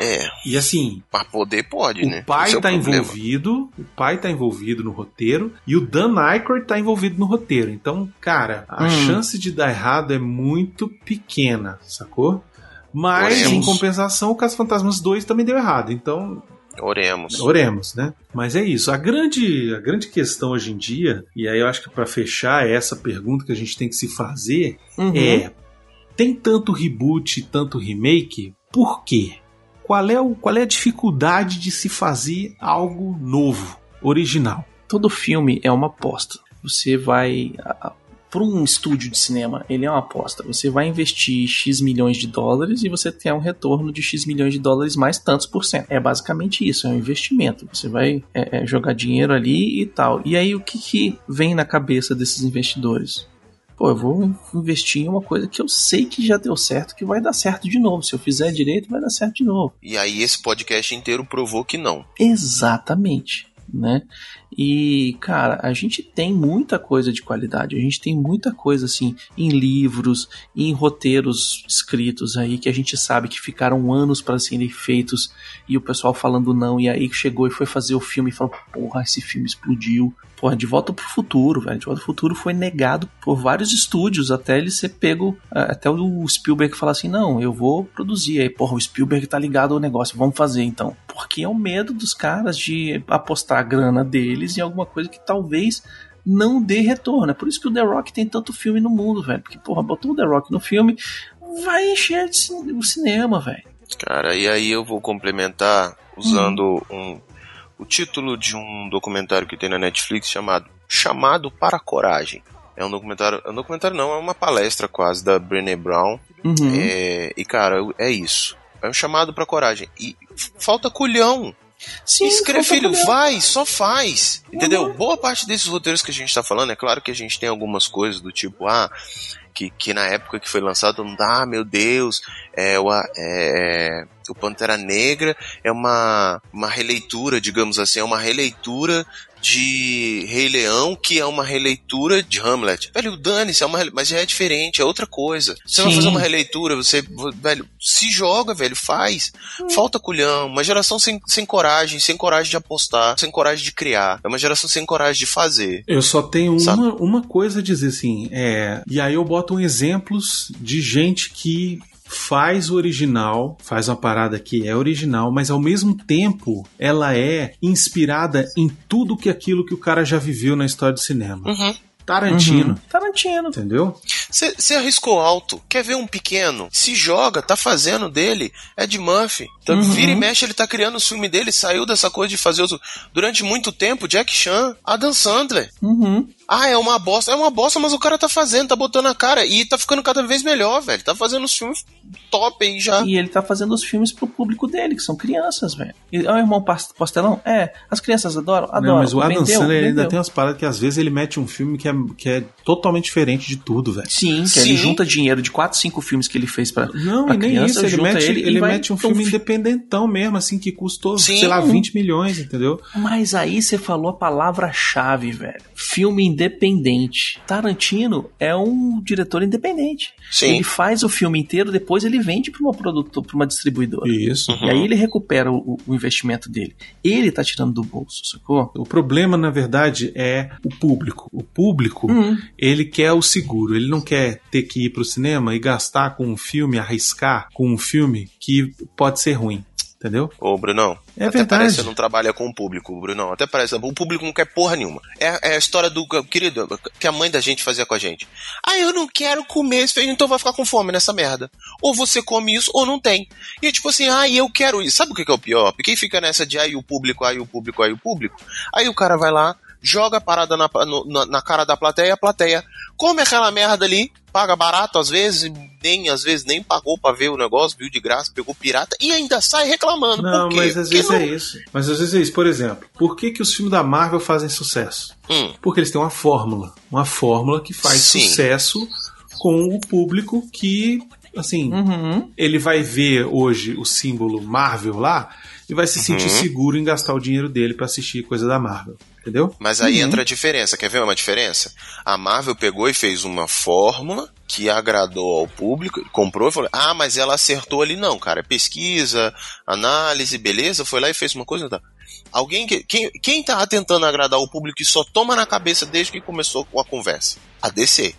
É, E assim, pra poder pode, né? o pai Esse é o tá problema. envolvido, o pai tá envolvido no roteiro e o Dan Aykroyd tá envolvido no roteiro. Então, cara, a Hum. chance de dar errado é muito pequena, sacou? Mas, Oremos. em compensação, o Caso Fantasmas 2 também deu errado. Então, Oremos. oremos, né? Mas é isso. A grande, a grande questão hoje em dia, e aí eu acho que para fechar essa pergunta que a gente tem que se fazer, uhum. é: tem tanto reboot, tanto remake, por quê? qual é, o, qual é a dificuldade de se fazer algo novo, original? Todo filme é uma aposta. Você vai. Para um estúdio de cinema, ele é uma aposta. Você vai investir X milhões de dólares e você tem um retorno de X milhões de dólares mais tantos por cento. É basicamente isso, é um investimento. Você vai é, é, jogar dinheiro ali e tal. E aí o que, que vem na cabeça desses investidores? Pô, eu vou investir em uma coisa que eu sei que já deu certo, que vai dar certo de novo. Se eu fizer direito, vai dar certo de novo. E aí esse podcast inteiro provou que não. Exatamente, né? E, cara, a gente tem muita coisa de qualidade, a gente tem muita coisa assim em livros, em roteiros escritos aí que a gente sabe que ficaram anos para serem feitos e o pessoal falando não, e aí chegou e foi fazer o filme e falou: "Porra, esse filme explodiu". Porra, De Volta pro Futuro, velho. De Volta pro Futuro foi negado por vários estúdios até ele ser pego. Até o Spielberg falar assim: não, eu vou produzir. Aí, porra, o Spielberg tá ligado ao negócio, vamos fazer então. Porque é o medo dos caras de apostar a grana deles em alguma coisa que talvez não dê retorno. É por isso que o The Rock tem tanto filme no mundo, velho. Porque, porra, botou o The Rock no filme, vai encher o cinema, velho. Cara, e aí eu vou complementar usando um o título de um documentário que tem na Netflix chamado Chamado para a Coragem. É um documentário, é um documentário não, é uma palestra quase da Brené Brown. Uhum. É, e cara, é isso. É um chamado para coragem. E falta culhão. Sim, Escreve, filho, culhão. vai, só faz. Entendeu? Boa parte desses roteiros que a gente tá falando, é claro que a gente tem algumas coisas do tipo, ah, que, que na época que foi lançado, não dá, ah, meu Deus, é, o, é, o Pantera Negra é uma, uma releitura, digamos assim, é uma releitura de Rei Leão, que é uma releitura de Hamlet. Velho, dane-se, é uma, mas já é diferente, é outra coisa. Você vai Sim. fazer uma releitura, você, velho, se joga, velho, faz. Falta culhão, uma geração sem, sem coragem, sem coragem de apostar, sem coragem de criar. É uma geração sem coragem de fazer. Eu só tenho Sabe? uma, uma coisa a dizer assim, é, e aí eu boto exemplos de gente que faz o original, faz uma parada que é original, mas ao mesmo tempo ela é inspirada em tudo que aquilo que o cara já viveu na história do cinema. Uhum. Tarantino, Tarantino. entendeu? Você arriscou alto, quer ver um pequeno? Se joga, tá fazendo dele. Ed Murphy. Tá, Uhum. Vira e mexe, ele tá criando os filmes dele, saiu dessa coisa de fazer os. Durante muito tempo, Jack Chan, Adam Sandler. Uhum. Ah, é uma bosta. É uma bosta, mas o cara tá fazendo, tá botando a cara. E tá ficando cada vez melhor, velho. Tá fazendo os filmes top aí já. E ele tá fazendo os filmes pro público dele, que são crianças, velho. É o irmão Pas- Pastelão? É. As crianças adoram? Adoram. Não, mas o Adam Vendeu? Sandler ainda Vendeu. tem umas paradas que às vezes ele mete um filme que é, que é totalmente diferente de tudo, velho. Sim, que Sim. ele junta dinheiro de 4, 5 filmes que ele fez pra. Não, pra e nem criança, isso, ele mete, ele ele mete um filme fi- independentão mesmo, assim, que custou, Sim. sei lá, 20 milhões, entendeu? Mas aí você falou a palavra-chave, velho. Filme independente. Tarantino é um diretor independente. Sim. Ele faz o filme inteiro, depois ele vende pra uma produtora, pra uma distribuidora. Isso. E aí ele recupera o, o investimento dele. Ele tá tirando do bolso, sacou? O problema, na verdade, é o público. O público, Hum. ele quer o seguro. Ele não quer ter que ir pro cinema e gastar com um filme, arriscar com um filme que pode ser ruim. Entendeu? Ô, Brunão. É até verdade. parece que você não trabalha com o público, Brunão. Até parece. O público não quer porra nenhuma. É, é a história do. Querido, que a mãe da gente fazia com a gente. Ah, eu não quero comer esse feijão, então vai ficar com fome nessa merda. Ou você come isso ou não tem. E é tipo assim, ah, eu quero isso. Sabe o que é o pior? Porque quem fica nessa de aí o público, aí o público, aí o público. Aí o cara vai lá, joga a parada na, no- na, na cara da plateia, a plateia come aquela merda ali, paga barato às vezes, nem às vezes nem pagou pra ver o negócio, viu de graça, pegou pirata e ainda sai reclamando. Não, Por quê? mas às Porque vezes não- é isso. Mas às vezes é isso. Por exemplo, por que, que os filmes da Marvel fazem sucesso? Hum. Porque eles têm uma fórmula. Uma fórmula que faz Sim. sucesso com o público que, assim, Uhum. ele vai ver hoje o símbolo Marvel lá e vai se sentir Uhum. seguro em gastar o dinheiro dele pra assistir coisa da Marvel. Entendeu? Mas aí entra a diferença. Quer ver uma diferença? A Marvel pegou e fez uma fórmula que agradou ao público, comprou e falou: Ah, mas ela acertou ali. Não, cara. Pesquisa, análise, beleza. Foi lá e fez uma coisa. Tá. Alguém que. Quem, quem tá tentando agradar o público e só toma na cabeça desde que começou a conversa? A DC.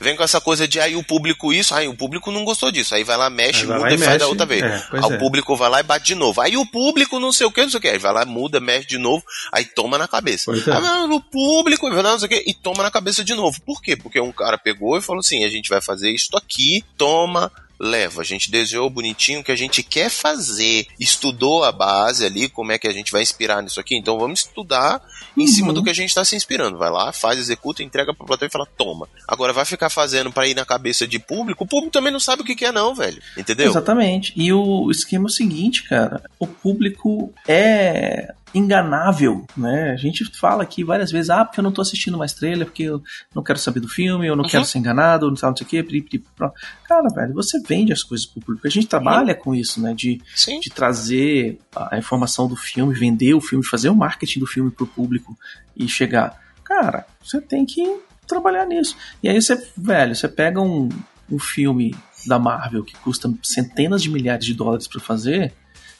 Vem com essa coisa de aí o público isso, aí o público não gostou disso. Aí vai lá, mexe, vai muda lá e e faz da outra vez. é, aí é. o público vai lá e bate de novo. Aí o público não sei o que, não sei o que. Aí vai lá, muda, mexe de novo, aí toma na cabeça. Pois é. Aí vai no público, não sei o que, e toma na cabeça de novo. Por quê? Porque um cara pegou e falou assim: a gente vai fazer isso aqui, toma leva. A gente desenhou bonitinho o que a gente quer fazer, estudou a base ali, como é que a gente vai inspirar nisso aqui, então vamos estudar em cima do que a gente está se inspirando. Vai lá, faz, executa, entrega pra plateia e fala, toma. Agora vai ficar fazendo pra ir na cabeça de público, o público também não sabe o que que é não, velho. Entendeu? Exatamente. E o esquema é o seguinte, cara. O público é enganável, né? A gente fala aqui várias vezes, ah, porque eu não tô assistindo mais trailer, porque eu não quero saber do filme, eu não Uhum. quero ser enganado, não sei não sei o quê, pri. Cara, velho, você vende as coisas pro público. A gente trabalha com isso, né? De, Sim. de trazer a informação do filme, vender o filme, fazer o marketing do filme pro público e chegar. Cara, você tem que trabalhar nisso. E aí você, velho, você pega um, um filme da Marvel que custa centenas de milhares de dólares pra fazer,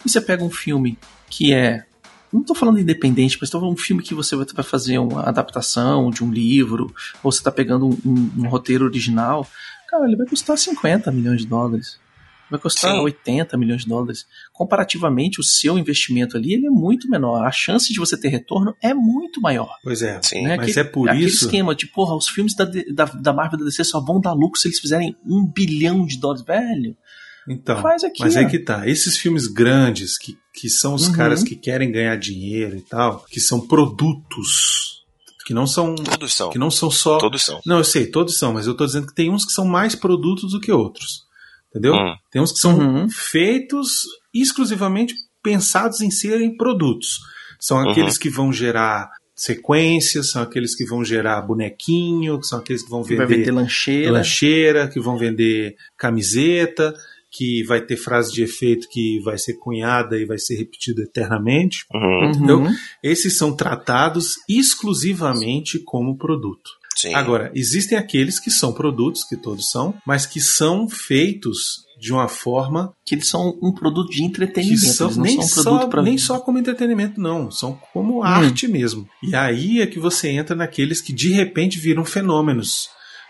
e você pega um filme que é. Não tô falando independente, mas tô falando um filme que você vai fazer uma adaptação de um livro, ou você tá pegando um, um- um roteiro original. Cara, ele vai custar 50 milhões de dólares. Vai custar Sim. 80 milhões de dólares. Comparativamente, o seu investimento ali ele é muito menor. A chance de você ter retorno é muito maior. Pois é. Sim. Né? Mas Aquele- é por aquele isso. esquema de, porra, os filmes da, da, da Marvel e da DC só vão dar lucro se eles fizerem um bilhão de dólares. Velho, Então, faz aqui. mas ó. é que tá. Esses filmes grandes, que, que são os Uhum. caras que querem ganhar dinheiro e tal, que são produtos, que não são. Todos são. Que não são só. Todos são. Não, eu sei, todos são, mas eu tô dizendo que tem uns que são mais produtos do que outros. Entendeu? Hum. Tem uns que são Uhum. feitos exclusivamente pensados em serem produtos. São Uhum. aqueles que vão gerar sequências, são aqueles que vão gerar bonequinho, são aqueles que vão vai vender vender lancheira. lancheira, que vão vender camiseta, que vai ter frase de efeito que vai ser cunhada e vai ser repetida eternamente. Uhum. Entendeu? Uhum. Esses são tratados exclusivamente como produto. Sim. Agora, existem aqueles que são produtos, que todos são, mas que são feitos de uma forma Que eles são um produto de que entretenimento. são, eles não nem, são um produto só, nem só como entretenimento, não. São como Hum. arte mesmo. E aí é que você entra naqueles que de repente viram fenômenos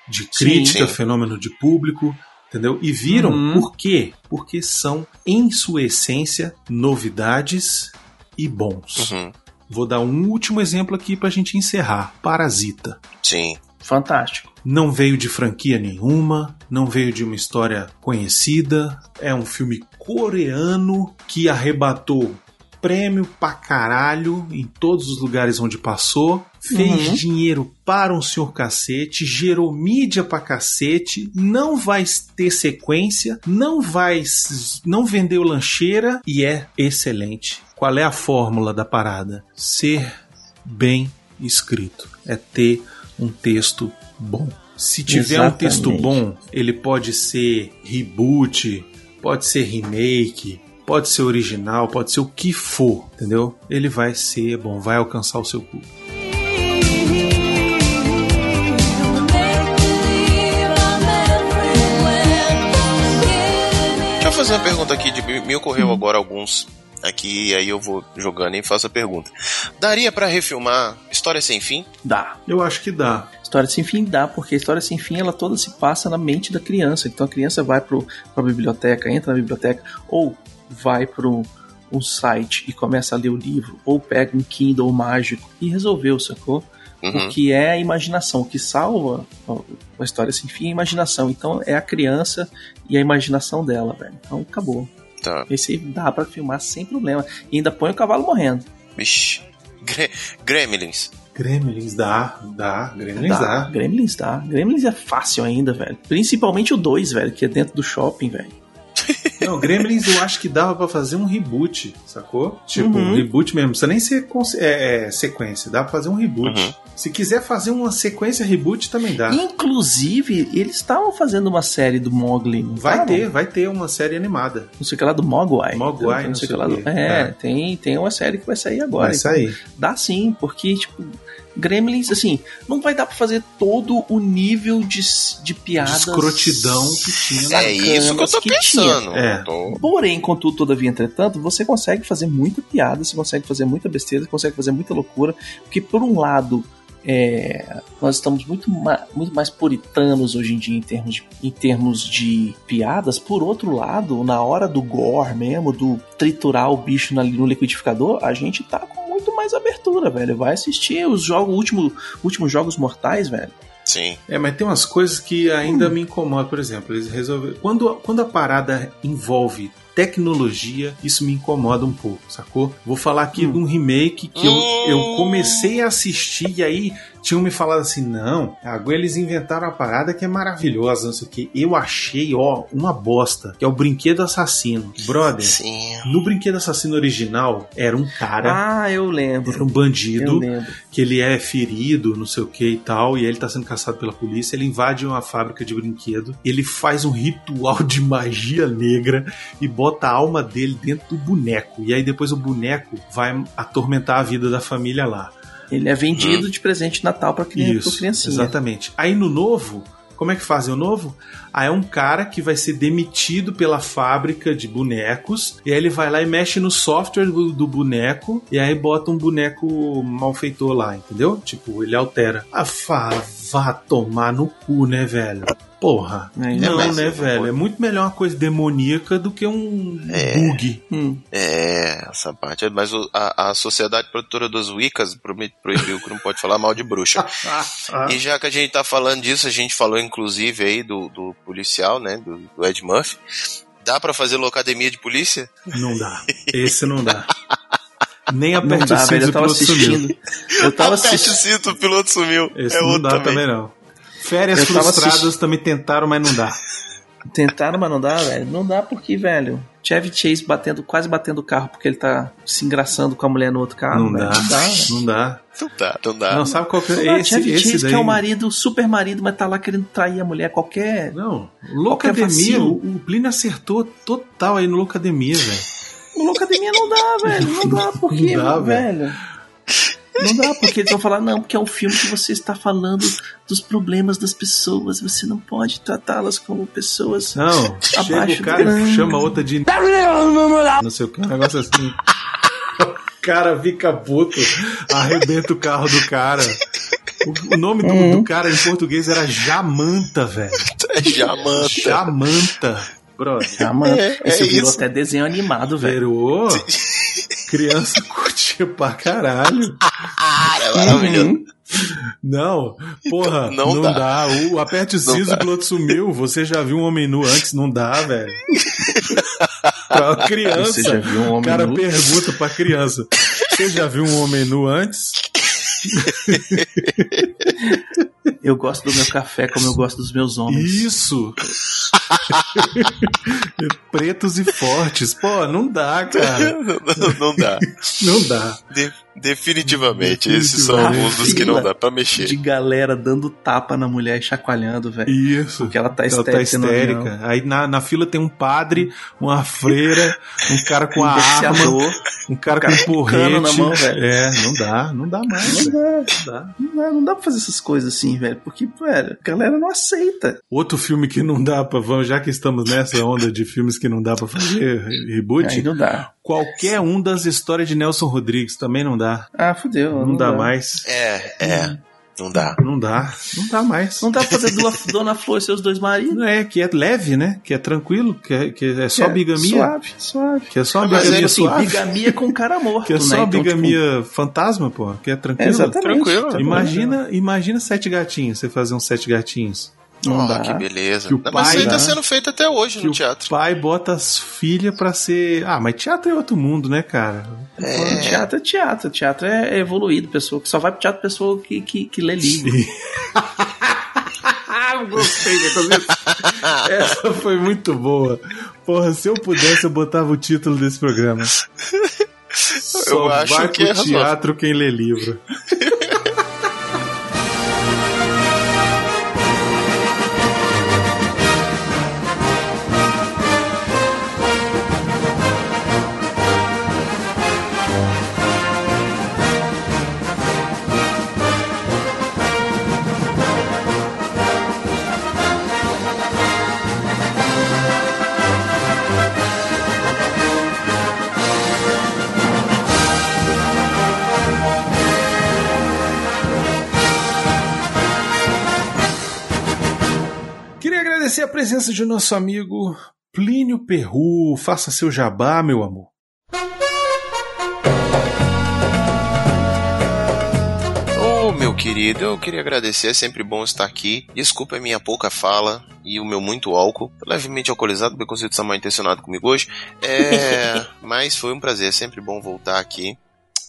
de crítica, sim. fenômeno de público, entendeu? E viram Uhum. por quê? Porque são, em sua essência, novidades e bons. Uhum. Vou dar um último exemplo aqui pra gente encerrar. Parasita. Sim. Fantástico. Não veio de franquia nenhuma, não veio de uma história conhecida. É um filme coreano que arrebatou prêmio pra caralho em todos os lugares onde passou. Fez Uhum. dinheiro para um senhor cacete, gerou mídia pra cacete, não vai ter sequência, não vai não vendeu lancheira e é excelente. Qual é a fórmula da parada? Ser bem escrito. É ter um texto bom. Se tiver um texto Exatamente. bom, ele pode ser reboot, pode ser remake, pode ser original, pode ser o que for, entendeu? Ele vai ser bom, vai alcançar o seu público. Deixa eu fazer uma pergunta aqui. De, me ocorreu agora alguns aqui, e aí eu vou jogando e faço a pergunta. Daria pra refilmar História Sem Fim? Dá. Eu acho que dá. História sem fim dá, porque a história sem fim ela toda se passa na mente da criança. Então a criança vai para a biblioteca, entra na biblioteca, ou vai para um site e começa a ler o livro, ou pega um Kindle mágico e resolveu, sacou? Uhum. O que é a imaginação, o que salva ó, a história sem fim é a imaginação. Então é a criança e a imaginação dela, velho. Então acabou. Tá. Esse dá pra filmar sem problema. E ainda põe o cavalo morrendo. Vixe. Gre- Gremlins. Gremlins dá, dá, Gremlins Dá. dá. Gremlins dá. Gremlins é fácil ainda, velho. Principalmente o 2, velho, que é dentro do shopping, velho. Não, Gremlins eu acho que dava pra fazer um reboot, sacou? Tipo, Uhum. um reboot mesmo. Não precisa nem ser é, é, sequência, dá pra fazer um reboot. Uhum. Se quiser fazer uma sequência reboot, também dá. Inclusive, eles estavam fazendo uma série do Mogli. não Vai estavam? ter, vai ter uma série animada. Não sei o que lá do Mogwai. Mogwai, não não sei o que lá do... É, É. Tem, tem uma série que vai sair agora. Vai então sair. Dá sim, porque, tipo, Gremlins, assim, não vai dar pra fazer todo o nível de, de piadas. escrotidão que tinha na- É isso que eu tô que pensando. É. Tô- Porém, contudo, todavia, entretanto, você consegue fazer muita piada, você consegue fazer muita besteira, você consegue fazer muita loucura, porque por um lado, é, nós estamos muito, ma- muito mais puritanos hoje em dia em termos, de, em termos de piadas, por outro lado, na hora do gore mesmo, do triturar o bicho na- no liquidificador, a gente tá com mais abertura, velho. Vai assistir os jogos, último, últimos jogos mortais, velho. Sim. É, mas tem umas coisas que ainda me incomodam. Por exemplo, eles resolveram. Quando, quando a parada envolve tecnologia, isso me incomoda um pouco, sacou? Vou falar aqui de um remake que eu, eu comecei a assistir e aí tinham me falado assim: não, agora eles inventaram uma parada que é maravilhosa, não sei o que. Eu achei, ó, uma bosta, que é o Brinquedo Assassino. Brother, Sim. no Brinquedo Assassino original era um cara. Ah, eu lembro. Era um Eu bandido lembro. que ele é ferido, não sei o que e tal, e aí ele tá sendo caçado pela polícia. Ele invade uma fábrica de brinquedo, ele faz um ritual de magia negra e bota a alma dele dentro do boneco. E aí depois o boneco vai atormentar a vida da família lá. Ele é vendido de presente de Natal pra, criança, Isso, criancinha. exatamente. Aí no novo, como é que fazem o novo? Aí é um cara que vai ser demitido pela fábrica de bonecos, e aí ele vai lá e mexe no software do, do boneco, e aí bota um boneco malfeitor lá, entendeu? Tipo, ele altera. Ah, vá, vá tomar no cu, né, velho? Porra. É, não, mas- né, velho? É muito melhor uma coisa demoníaca do que um bug. Hum. É, essa parte. Mas o- a, a Sociedade Produtora dos Wiccas proibiu que não pode falar mal de bruxa. E já que a gente tá falando disso, a gente falou inclusive aí do, do policial, né? Do, do Ed Murphy. Dá pra fazer locademia de polícia? Não dá. Esse não dá. Nem Não aperte dá, o velho. Eu do tava piloto sumiu. assistindo. Eu tava Aperte o assistindo. cinto, o piloto sumiu. Esse é não outro dá também. também não. Férias Eu frustradas também tentaram, mas não dá. Tentaram, mas não dá, velho. Não dá porque, velho. Chevy Chase batendo, quase batendo o carro porque ele tá se engraçando com a mulher no outro carro. não, velho. dá, Não dá, velho. não dá. Não dá, não dá. Não, sabe qual que é esse, Chevy esse Chase daí? que é o marido, o super marido, mas tá lá querendo trair a mulher. Qualquer. Não, Loucademia, o, o Plínio acertou total aí no Loucademia, velho. No Locademia não dá, velho. Não dá, porque, Não dá, velho. Não dá, porque eles vão falar, não, porque é um filme que você está falando dos problemas das pessoas, você não pode tratá-las como pessoas. Não, chega o cara do- e chama outra de. Não sei o que, um negócio assim. O cara fica puto, arrebenta o carro do cara. O, nome do, do cara em português era Jamanta, velho. É Jamanta. Jamanta. Brother. Ah, mano, É, esse é virou isso. até desenho animado, velho. Virou. Criança curtia pra caralho. Cara, é maravilhoso. Não, porra, Não não, dá. dá. O, aperte o siso, o piloto sumiu. Você já viu um homem nu antes? Não dá, velho. pra criança. Você já viu um homem o cara nu? pergunta pra criança: Você já viu um homem nu antes? Eu gosto do meu café como eu gosto dos meus homens. Isso! Pretos e fortes. Pô, não dá, cara. não, não- não dá. Não dá. De- definitivamente. Esses são alguns dos que não dá pra mexer. De galera dando tapa na mulher e chacoalhando, velho. Isso. Porque ela tá Ela histérica. tá histérica. Aí na, na fila tem um padre, uma freira, um cara com Um a arma, um cara cara com um um porrete. na mão, velho. É, não dá, não dá mais. Não dá. Não dá. Não dá, não dá pra fazer essas coisas assim, velho. Porque, velho, a galera não aceita. Outro filme que não dá pra. vamos, Já que estamos nessa onda de filmes que não dá pra fazer reboot, Aí não dá. Qualquer um das histórias de Nelson Rodrigues também não dá. Ah, fudeu. Não, dá, mais. É, é. Não dá. Não dá. Não dá mais. Não dá pra fazer Dona, Dona Flor e seus dois maridos. Não é, que é leve, né? Que é tranquilo, que é, que é só É, bigamia. Suave, suave. Que é só Mas bigamia é, assim, suave. bigamia com cara morto, Que é só né? uma Então, bigamia fantasma, pô. Que é tipo, tranquilo. exatamente. Tranquilo. Tá. Imagina, imagina sete gatinhos, você fazer uns sete gatinhos. Não Oh, dá. que beleza. Que o mas isso pai aí tá sendo feito até hoje Que no o teatro. pai bota as filhas pra ser. Ah, mas teatro é outro mundo, né, cara? Falando Teatro é teatro. Teatro é evoluído, pessoa que só vai pro teatro pessoa que, que, que lê livro. Gostei Essa foi muito boa. Porra, se eu pudesse, eu botava o título desse programa. Só acho vai que pro é teatro quem lê livro. presença de nosso amigo Plínio Perru. Faça seu jabá, meu amor. Meu querido, eu queria agradecer, é sempre bom estar aqui. Desculpa a minha pouca fala e o meu muito álcool. Levemente alcoolizado, porque consigo estar mal intencionado comigo hoje. É, mas foi um prazer, é sempre bom voltar aqui.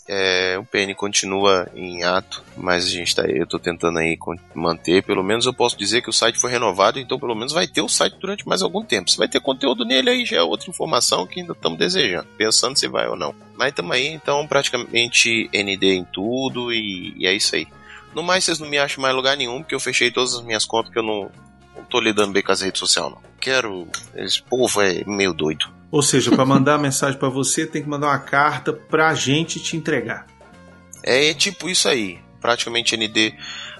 É, o PN continua em ato, mas a gente tá, eu tô tentando aí manter. Pelo menos eu posso dizer que o site foi renovado, então pelo menos vai ter o site durante mais algum tempo. Se vai ter conteúdo nele aí já é outra informação que ainda estamos desejando, pensando se vai ou não. Mas estamos aí, então praticamente ND em tudo e, e é isso aí. No mais, vocês não me acham mais lugar nenhum, porque eu fechei todas as minhas contas que eu não, não tô lidando bem com as redes sociais, não. Quero. Esse povo é meio doido. Ou seja, pra mandar mensagem pra você, tem que mandar uma carta pra gente te entregar. É tipo isso aí. Praticamente ND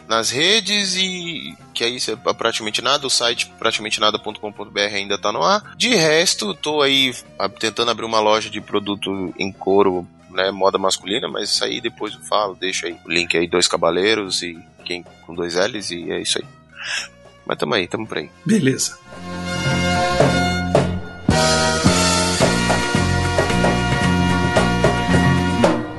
nas redes e que aí você praticamente nada, o site praticamente nada.com.br ainda tá no ar. De resto, tô aí a- tentando abrir uma loja de produto em couro, né, moda masculina, mas isso aí depois eu falo, deixa aí o link aí dois cabaleiros e quem com dois L's e é isso aí. Mas tamo aí, tamo por aí. Beleza.